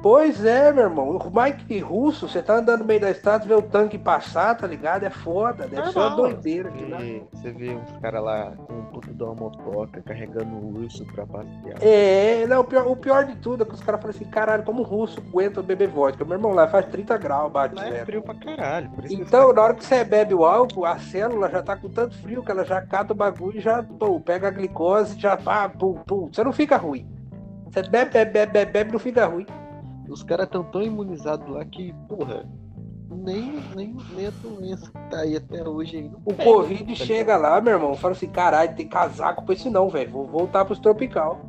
Pois é, meu irmão. O Mike Russo, você tá andando no meio da estrada, vê o tanque passar, tá ligado? É foda, deve ser uma Normal. doideira. aquilo lá. Você, vê uns caras lá com um puto de uma motoca carregando um urso pra passear. É, não, o pior, o pior de tudo é que os caras falam assim, caralho, como o russo aguenta beber vodka? Meu irmão, lá faz 30 graus, bate Lá é frio pra caralho. Por isso que Então, na hora que você bebe o álcool, a célula já tá com tanto frio que ela já cata o bagulho e já, pô, pega a glicose e já pá, pum, pum. Você não fica ruim. Você bebe, bebe, bebe, bebe, bebe, não fica ruim. Os caras tão tão imunizados lá que, porra, nem, nem, nem a doença que tá aí até hoje aí. O pega, Covid tá chega lá, meu irmão, fala assim, caralho, tem casaco pra isso não, velho. Vou voltar pros tropical.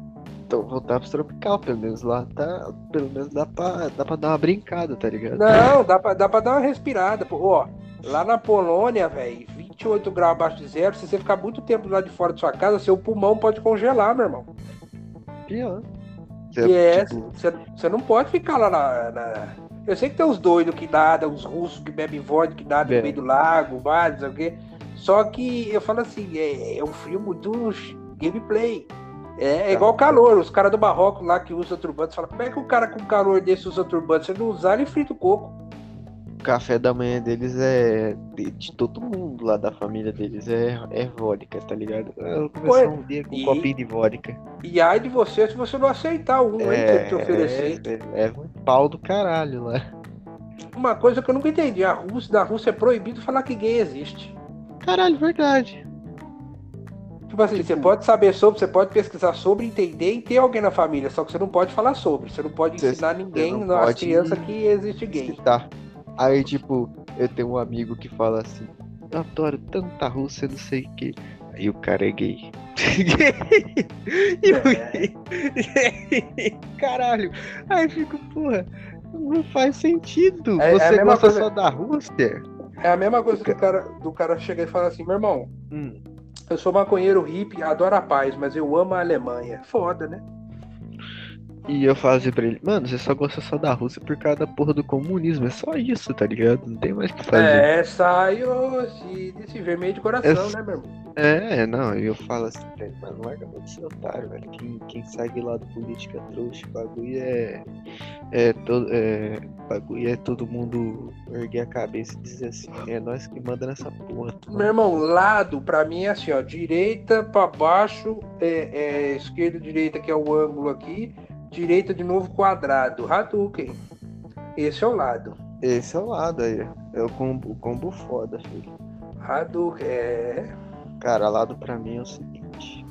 Então voltar pros tropical, pelo menos lá tá. Pelo menos dá pra, dá pra dar uma brincada, tá ligado? Não, dá pra, dá pra dar uma respirada. Pô, ó, lá na Polônia, velho, 28 graus abaixo de zero, se você ficar muito tempo lá de fora de sua casa, seu pulmão pode congelar, meu irmão. Pior. E é, tipo, você você não pode ficar lá na, na- Eu sei que tem os doidos que nadam, os russos que bebem vodka, que nadam É. no meio do lago, vai, não sei o quê. Só que eu falo assim, é, é um frio muito gameplay. É, é igual calor, os caras do Marrocos lá que usam turbante, fala, como é que o cara com calor desse usa turbante? Se ele não usar, ele frita o coco. O café da manhã deles é. De, de todo mundo lá da família deles é, é vodka, tá ligado? Eu Ué, um dia com e- um copinho de vodka. E ai de você se você não aceitar um aí que te oferecer. é, é um pau do caralho lá. Uma coisa que eu nunca entendi, a Rússia, na Rússia é proibido falar que gay existe. Caralho, verdade. Tipo assim, Tipo- você pode saber sobre, você pode pesquisar sobre, entender e ter alguém na família, só que você não pode falar sobre, você não pode ensinar ninguém, você pode crianças que existe gay. Tá. Aí, tipo, eu tenho um amigo que fala assim: Eu adoro tanta Rússia, não sei o que. Aí o cara é gay. e o- Caralho. Aí eu fico, porra, não faz sentido. É- é Você mesma gosta coisa- só da Rússia? É a mesma coisa que o cara, do cara chegar e falar assim, meu irmão, Hum. eu sou maconheiro hippie, adoro a paz, mas eu amo a Alemanha. Foda, né? E eu falo assim pra ele, mano, você só gosta só da Rússia por causa da porra do comunismo. É só isso, tá ligado? Não tem mais o que fazer. É, saiu desse vermelho de coração, É- né, meu irmão? É, não, e eu falo assim pra ele, mano, larga muito esse otário, velho. Quem, quem segue lá do política trouxa, bagulho é. É todo. É, bagulho é todo mundo erguer a cabeça e dizer assim, é nós que manda nessa porra. Meu irmão, lado pra mim é assim, ó, direita pra baixo, é, é esquerda, direita, que é o ângulo aqui, direita de novo quadrado, Hadouken. Esse é o lado. Esse é o lado aí, é o combo, combo foda, filho. Hadouken, é... Cara, lado pra mim é o seguinte.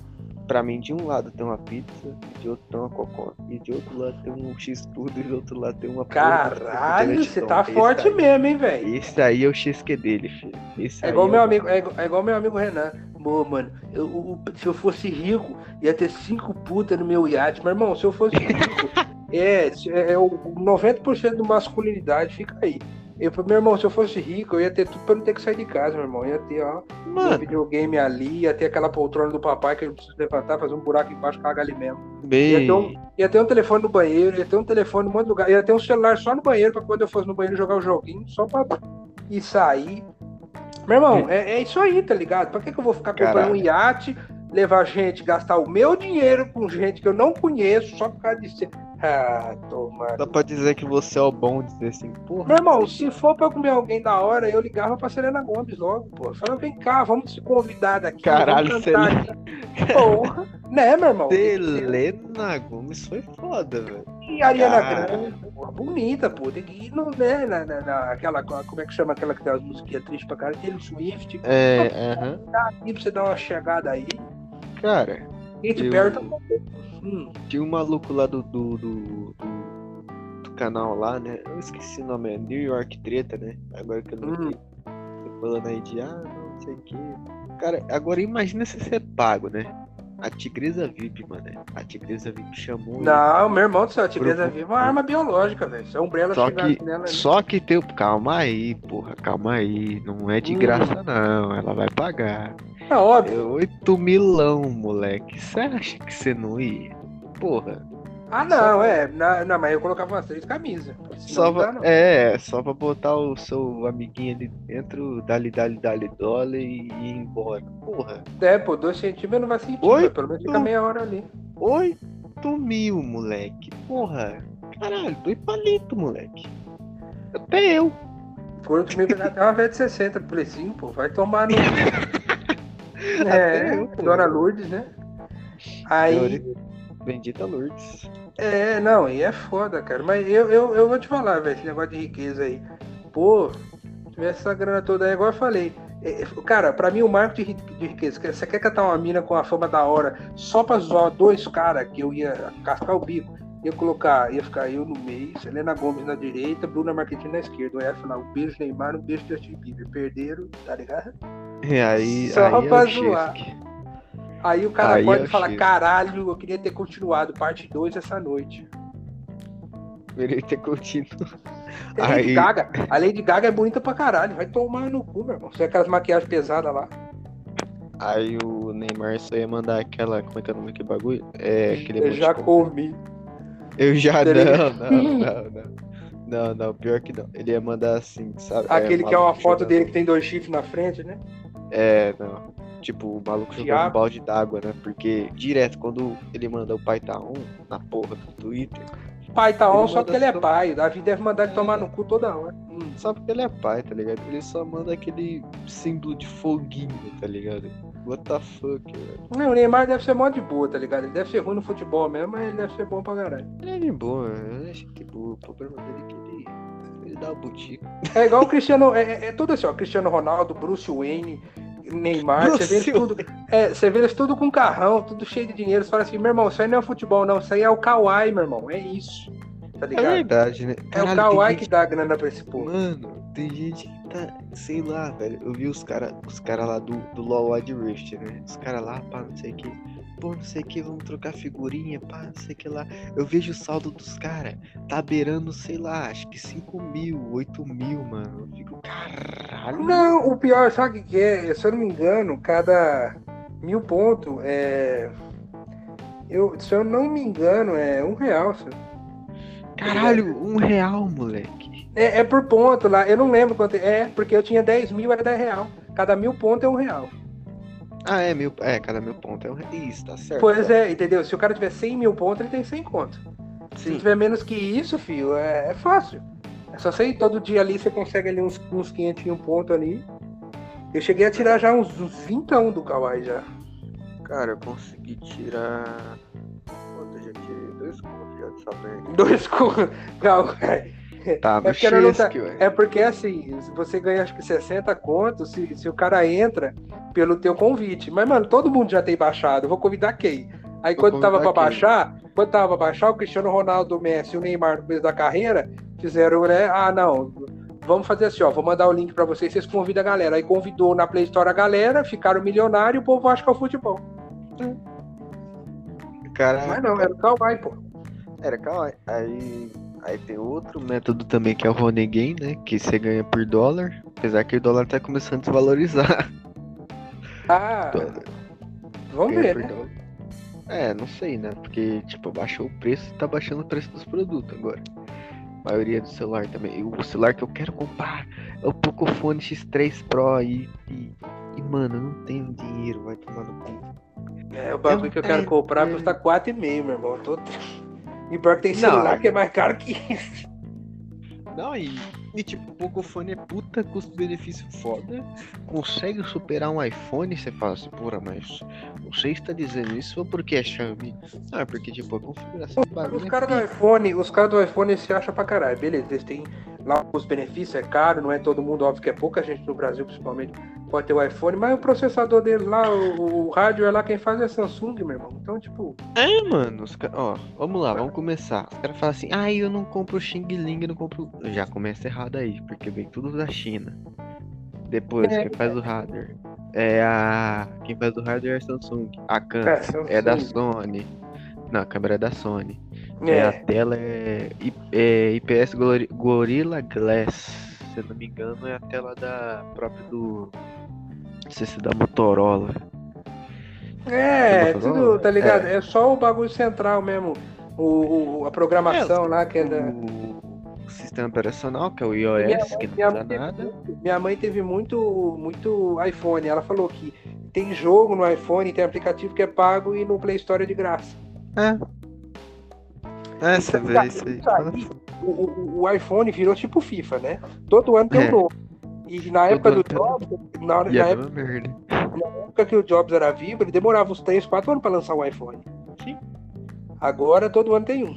Pra mim, de um lado tem uma pizza, de outro tem uma cocô, e de outro lado tem um X-tudo, e do outro lado tem uma Caralho, você tá tom. forte Esse aí- mesmo, hein, velho? Esse aí é o XQ dele, filho. Esse É igual é meu o- amigo, é igual, é igual meu amigo Renan. Pô, mano, eu- se eu fosse rico, ia ter cinco putas no meu iate. Meu irmão, se eu fosse rico, É, é, é o 90% do masculinidade fica aí. Eu falei, meu irmão, se eu fosse rico, eu ia ter tudo pra não ter que sair de casa, meu irmão. Eu ia ter, ó, Mano. um videogame ali, ia ter aquela poltrona do papai que eu preciso levantar, fazer um buraco embaixo, cagar ali mesmo. Ia Bem. ter, um, ia ter um telefone no banheiro, ia ter um telefone em um monte de lugar, ia ter um celular só no banheiro pra quando eu fosse no banheiro jogar o joguinho, só pra ir sair. Meu irmão, é, é isso aí, tá ligado? Pra que, que eu vou ficar comprando Caralho. um iate, levar gente, gastar o meu dinheiro com gente que eu não conheço, só por causa de ser. Ah, toma. Dá pra dizer que você é o bom dizer assim, porra. Meu irmão, se for pra eu comer alguém da hora, eu ligava pra Selena Gomes logo, pô. Falava, vem cá, vamos se convidar daqui. Caralho, aqui. Porra. Né, meu irmão? Selena Gomes foi foda, velho. E a Ariana. Grande, porra, bonita, pô. Tem que ir no, né, na, na, na- aquela, como é que chama aquela que tem as musiquinhas tristes pra cara? Taylor Swift. É, aham. Tá aqui pra você dar uma chegada aí. Cara, Katy Eu- Perry tá hum, tinha um maluco lá do, do, do, do- do canal lá, né? Eu esqueci o nome, é New York Treta, né? Agora que eu não Hum. tô falando aí de, ah, não, sei o que. Cara, agora imagina se você é pago, né? A Tigresa VIP, mano. A Tigresa VIP chamou. ele. Não, meu irmão do céu, a Tigresa Viva é uma arma biológica, velho. Se a Umbrella Só que, nela. só que tem. Calma aí, porra, calma aí. Não é de Hum. graça, não. Ela vai pagar. É óbvio. É 8 milão, moleque. Você acha que você não ia? Porra. Ah, não, é. Na, não, mas eu colocava umas três camisas. Só dá, pra, é, só pra botar o seu amiguinho ali dentro, dali, dali, dali, dólar e ir embora. Porra. É, pô, dois centímetros não vai sentir, Oi? mas pelo menos fica meia hora ali. 8 mil, moleque. Porra. Caralho, dois palitos, moleque. Até eu. Quanto me pegar até uma vez de 60 pro Play 5, pô, vai tomar no. Até é, eu. Dona Lourdes, né? Aí. Bendita Lourdes. É, não, e é foda, cara. Mas eu, eu, eu vou te falar, velho, esse negócio de riqueza aí. Pô, se tivesse essa grana toda aí, igual eu falei. é, é, Cara, pra mim o marco de, ri- de riqueza, que você quer catar uma mina com a fama da hora só pra zoar dois caras que eu ia cascar o bico, ia colocar, ia ficar eu no meio, Selena Gomes na direita, Bruna Marquezine na esquerda. Eu ia falar um beijo Neymar, um beijo Justin Bieber. Perderam, tá ligado? E aí, Só aí é pra o zoar. Aí o cara Aí pode é falar, caralho, eu queria ter continuado parte 2 essa noite. Deveria ter continuado. A Lady Aí- Gaga. A Lady Gaga é bonita pra caralho. Vai tomar no cu, meu irmão. Você é aquelas maquiagens pesadas lá. Aí o Neymar só ia mandar aquela. Como é que é o nome daquele bagulho? É aquele Eu já comi. Eu já não, não, não, não. Não, não, pior que não. Ele ia mandar assim, sabe? Aquele que é uma foto dele que tem dois chifres na frente, né? É, não. Tipo, o maluco jogando um balde d'água, né? Porque direto, quando ele manda o pai tá on na porra do Twitter, Pai tá on só porque ele é só- pai. O Davi deve mandar ele tomar no cu toda hora. Hum. só porque ele é pai, tá ligado? Ele só manda aquele símbolo de foguinho, tá ligado? What the fuck, velho? Não, o Neymar deve ser mó de boa, tá ligado? Ele deve ser ruim no futebol mesmo, mas ele deve ser bom pra caralho. Ele é de boa, eu acho que boa. O problema dele é que ele, o butico. É igual o Cristiano. É, é- é tudo assim, ó. Cristiano Ronaldo, Bruce Wayne, Neymar. Você vê eles tudo. É, você vê eles tudo com carrão, tudo cheio de dinheiro. Você fala assim, meu irmão, isso aí não é futebol, não. Isso aí é o Kawhi, meu irmão. É isso. Tá É ligado? verdade, né? É o Caralho, Kawhi que dá grana pra esse povo. Mano, tem gente que tá, sei lá, velho. Eu vi os caras os cara lá do, do LoL Wild Rift, né? Os caras lá, pá, não sei o que. Pô, não sei o que, vamos trocar figurinha, pá, não sei o que lá. Eu vejo o saldo dos caras, tá beirando, sei lá, acho que 5 mil, 8 mil, mano. Eu fico, caralho. Não, o pior, sabe o que é? Se eu não me engano, cada mil pontos é. Eu, se eu não me engano, é um real. se- Caralho, um real, moleque. É, é por ponto lá. Eu não lembro quanto. É, porque eu tinha 10 mil, era 10 real. Cada mil pontos é um real. Ah, é mil. É, cada mil ponto é um. Isso, tá certo. Pois tá. é, entendeu? Se o cara tiver 100 mil pontos, ele tem 100 conto. Se Sim. tiver menos que isso, filho, é, é fácil. É só ir todo dia ali, você consegue ali uns, uns 500 pontos ali. Eu cheguei a tirar já uns, uns 20 do Kawaii já. Cara, eu consegui tirar. Quanto eu já tirei? Dois contos já dessa merda. Dois com Kawaii. Tá, É porque não tá-. É porque assim, você ganha acho que 60 contos se, se o cara entra pelo teu convite. Mas, mano, todo mundo já tem baixado. Eu vou convidar quem? Aí Vou quando tava pra quem? baixar, quando tava pra baixar, o Cristiano Ronaldo, o Messi e o Neymar no começo da carreira fizeram, né? Ah, não. Vamos fazer assim, ó. Vou mandar o link pra vocês, vocês convidam a galera. Aí convidou na Play Store a galera, ficaram milionários e o povo acha que é o futebol. Cara, Mas não, era o Kawaii, pô. Era, calma, aí, aí tem outro método também que é o Renegade, né? Que você ganha por dólar, apesar que o dólar tá começando a desvalorizar. Ah, Dólar. vamos Ganha ver, né? dólar. É, não sei, né? Porque, tipo, baixou o preço e tá baixando o preço dos produtos agora. A maioria do celular também. E O celular que eu quero comprar é o Pocophone X3 Pro e, e, e, mano, eu não tenho dinheiro, vai tomar no cu. É, o bagulho Eu que eu quero comprar custa 4,5, meu irmão. Eu Tô... E pior que tem Não. celular que é mais caro que isso. Não, e, e tipo, o Pocophone é puta custo-benefício foda. Consegue superar um iPhone, você fala assim, porra, mas você está dizendo isso porque é Xiaomi? Não, é porque, tipo, a configuração do bagulho Os é caras do pica. iPhone, os caras do iPhone se acham pra caralho. Beleza, eles têm lá os benefícios, é caro, não é todo mundo, óbvio que é pouca gente no Brasil, principalmente, pode ter o iPhone, mas o processador deles lá, o, o hardware lá, quem faz é Samsung, meu irmão. Então, tipo, É, mano, os. Ó, vamos lá, vamos começar. Os caras falam assim, ah, eu não compro Xing Ling, eu não compro. Já começa errado aí, porque vem tudo da China. Depois, É. quem faz o hardware? É a. Quem faz o hardware é a Samsung. A câmera Samsung. é da Sony. Não, a câmera é da Sony. É, a é, tela é, é IPS Gori- Gorilla Glass. Se eu não me engano, é a tela da própria do. Não sei se é da Motorola. é, Tudo tudo, tá ligado? É. só o bagulho central mesmo. O, o- a programação lá, que é da. O sistema operacional, que é o Minha iOS, mãe- que não minha mãe teve nada. minha mãe teve muito, muito iPhone. Ela falou que tem jogo no iPhone, tem aplicativo que é pago e no Play Store é de graça. É. É, você Isso vê aí- isso aí. O, o- o iPhone virou tipo FIFA, né? Todo ano tem É. um novo. E na época do Jobs, na, hora- na é época, merda. época que o Jobs era vivo, ele demorava uns 3, 4 anos pra lançar um iPhone. Sim. Agora todo ano tem um.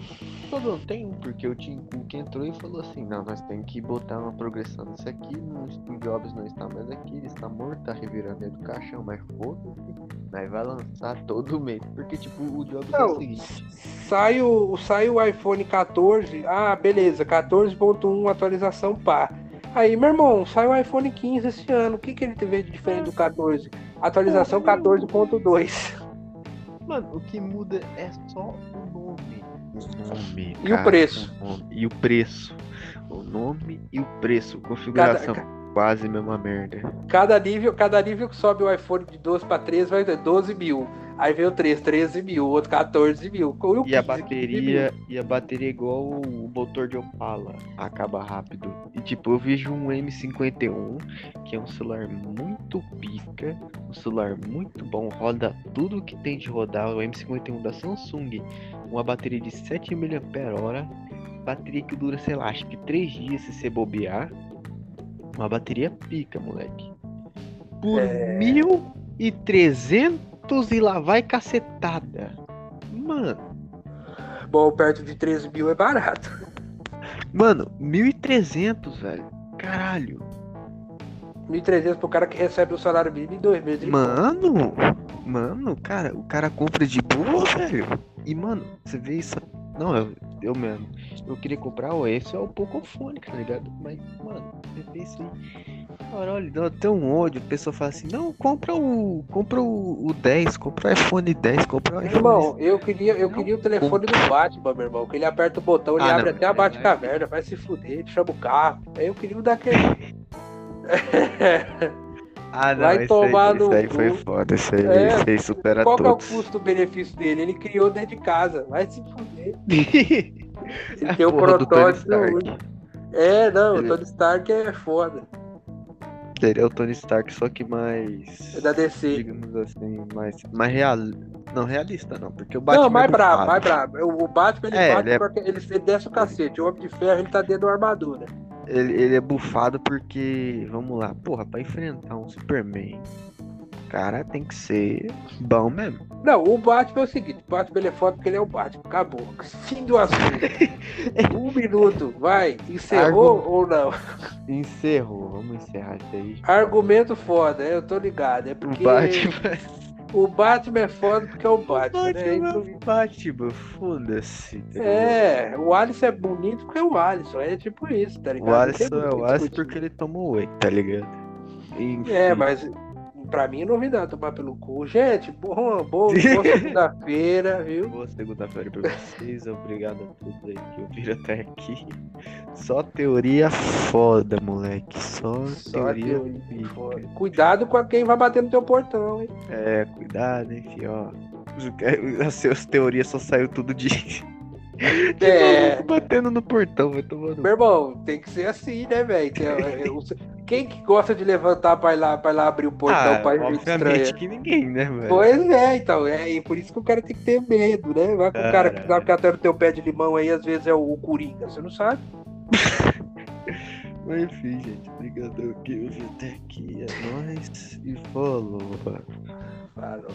Todo tem um, porque o Tim Cook entrou e falou assim, não, nós temos que botar uma progressão nisso aqui, no Steve Jobs não está mais aqui, ele está morto, tá revirando dentro do caixão, mas foda-se, nós vai lançar todo mês. Porque tipo, o Jobs é Não. o seguinte, Sai o, sai o iPhone 14, ah, beleza, 14.1 atualização pá. Aí, meu irmão, sai o iPhone 15 esse ano. O que, que ele teve de diferente do 14? Atualização 14.2. mano, o que muda é só o. O nome. E o preço. o E o preço. O nome e o preço. Configuração. Quase mesma merda. Cada nível, cada nível que sobe o iPhone de 12 para 13 vai ter 12 mil. Aí vem o 13, 13 mil, outro 14 mil. E, o E a 15, 15 bateria, e a bateria igual o motor de Opala, acaba rápido. E tipo, eu vejo um M51, que é um celular muito pica, um celular muito bom, roda tudo que tem de rodar, o M51 da Samsung, uma bateria de 7 mAh, bateria que dura, sei lá, acho que 3 dias se você bobear. Uma bateria pica, moleque. Por É. 1.300 e lá vai cacetada. Mano. Bom, perto de 13 mil é barato. Mano, 1.300, velho. Caralho. 1.300 pro cara que recebe o salário mínimo em dois meses. Mano, mano, cara, o cara compra de boa, velho. E, mano, você vê isso. Não, eu, eu mesmo. Eu queria comprar o esse é o Pocophone, tá ligado? Mas, mano, aí. Cara, olha, dá até um ódio. A pessoa fala assim: não, compra o. Compra o, o 10, compra o iPhone 10, compra o Meu iPhone. irmão, eu queria, eu Não queria o telefone do Batman, meu irmão. Que ele aperta o botão, ele Ah, abre não, até a Batcaverna, vai se fuder, chama o carro. Aí eu queria o daquele. Ah, não, vai tomar aí, no esse aí foi foda. Esse aí, É, esse aí supera Qual que é o todos. custo-benefício dele? Ele criou dentro de casa, vai se fuder. Ele tem o protótipo. É, não, Ele- o Tony Stark é foda. Seria o Tony Stark, só que mais. É da DC. Digamos assim, mais. Mais real. Não, realista não, porque o Batman. Não, mais é brabo, mais brabo. O Batman, ele É, bate ele é- porque ele, ele desce o cacete. O Homem de Ferro, ele tá dentro da armadura. Ele, ele é bufado porque. Vamos lá, porra, pra enfrentar um Superman. O cara tem que ser bom mesmo. Não, o Batman é o seguinte, o Batman ele é foda porque ele é o Batman. Acabou. Fim do assunto. um minuto, vai. Encerrou Argu- ou não? Encerrou, vamos encerrar isso aí. Argumento foda, eu tô ligado. É O porque Batman. O Batman é foda porque é o O Batman, né? Batman, Então, é o Batman, foda-se. É, o Alisson é bonito porque é o Alisson. É tipo isso, tá ligado? O Alisson muito é o Alisson porque ele tomou whey, tá ligado? Enfim. É, mas pra mim é novidade tomar pelo cu. Gente, boa, boa, boa segunda-feira, viu? Boa segunda-feira pra vocês. Obrigado a todos aí que ouviram até aqui. Só teoria foda, moleque. Só, Só teoria, teoria foda. Cuidado com quem vai bater no teu portão, hein? É, cuidado, hein, ó. As suas teorias só saiu tudo de. de É. batendo no portão, vai tomando. Meu irmão, tem que ser assim, né, velho? Quem que gosta de levantar pra ir lá, para lá abrir o portão ah, pra gente estranha? que ninguém, né, mano? Pois é, então. É, e por isso que o cara tem que ter medo, né? Vai com o cara que tá no teu pé de limão aí, às vezes é o, o Coringa, você não sabe. Mas enfim, gente, obrigado que eu vi até aqui. É nóis e falou. Falou.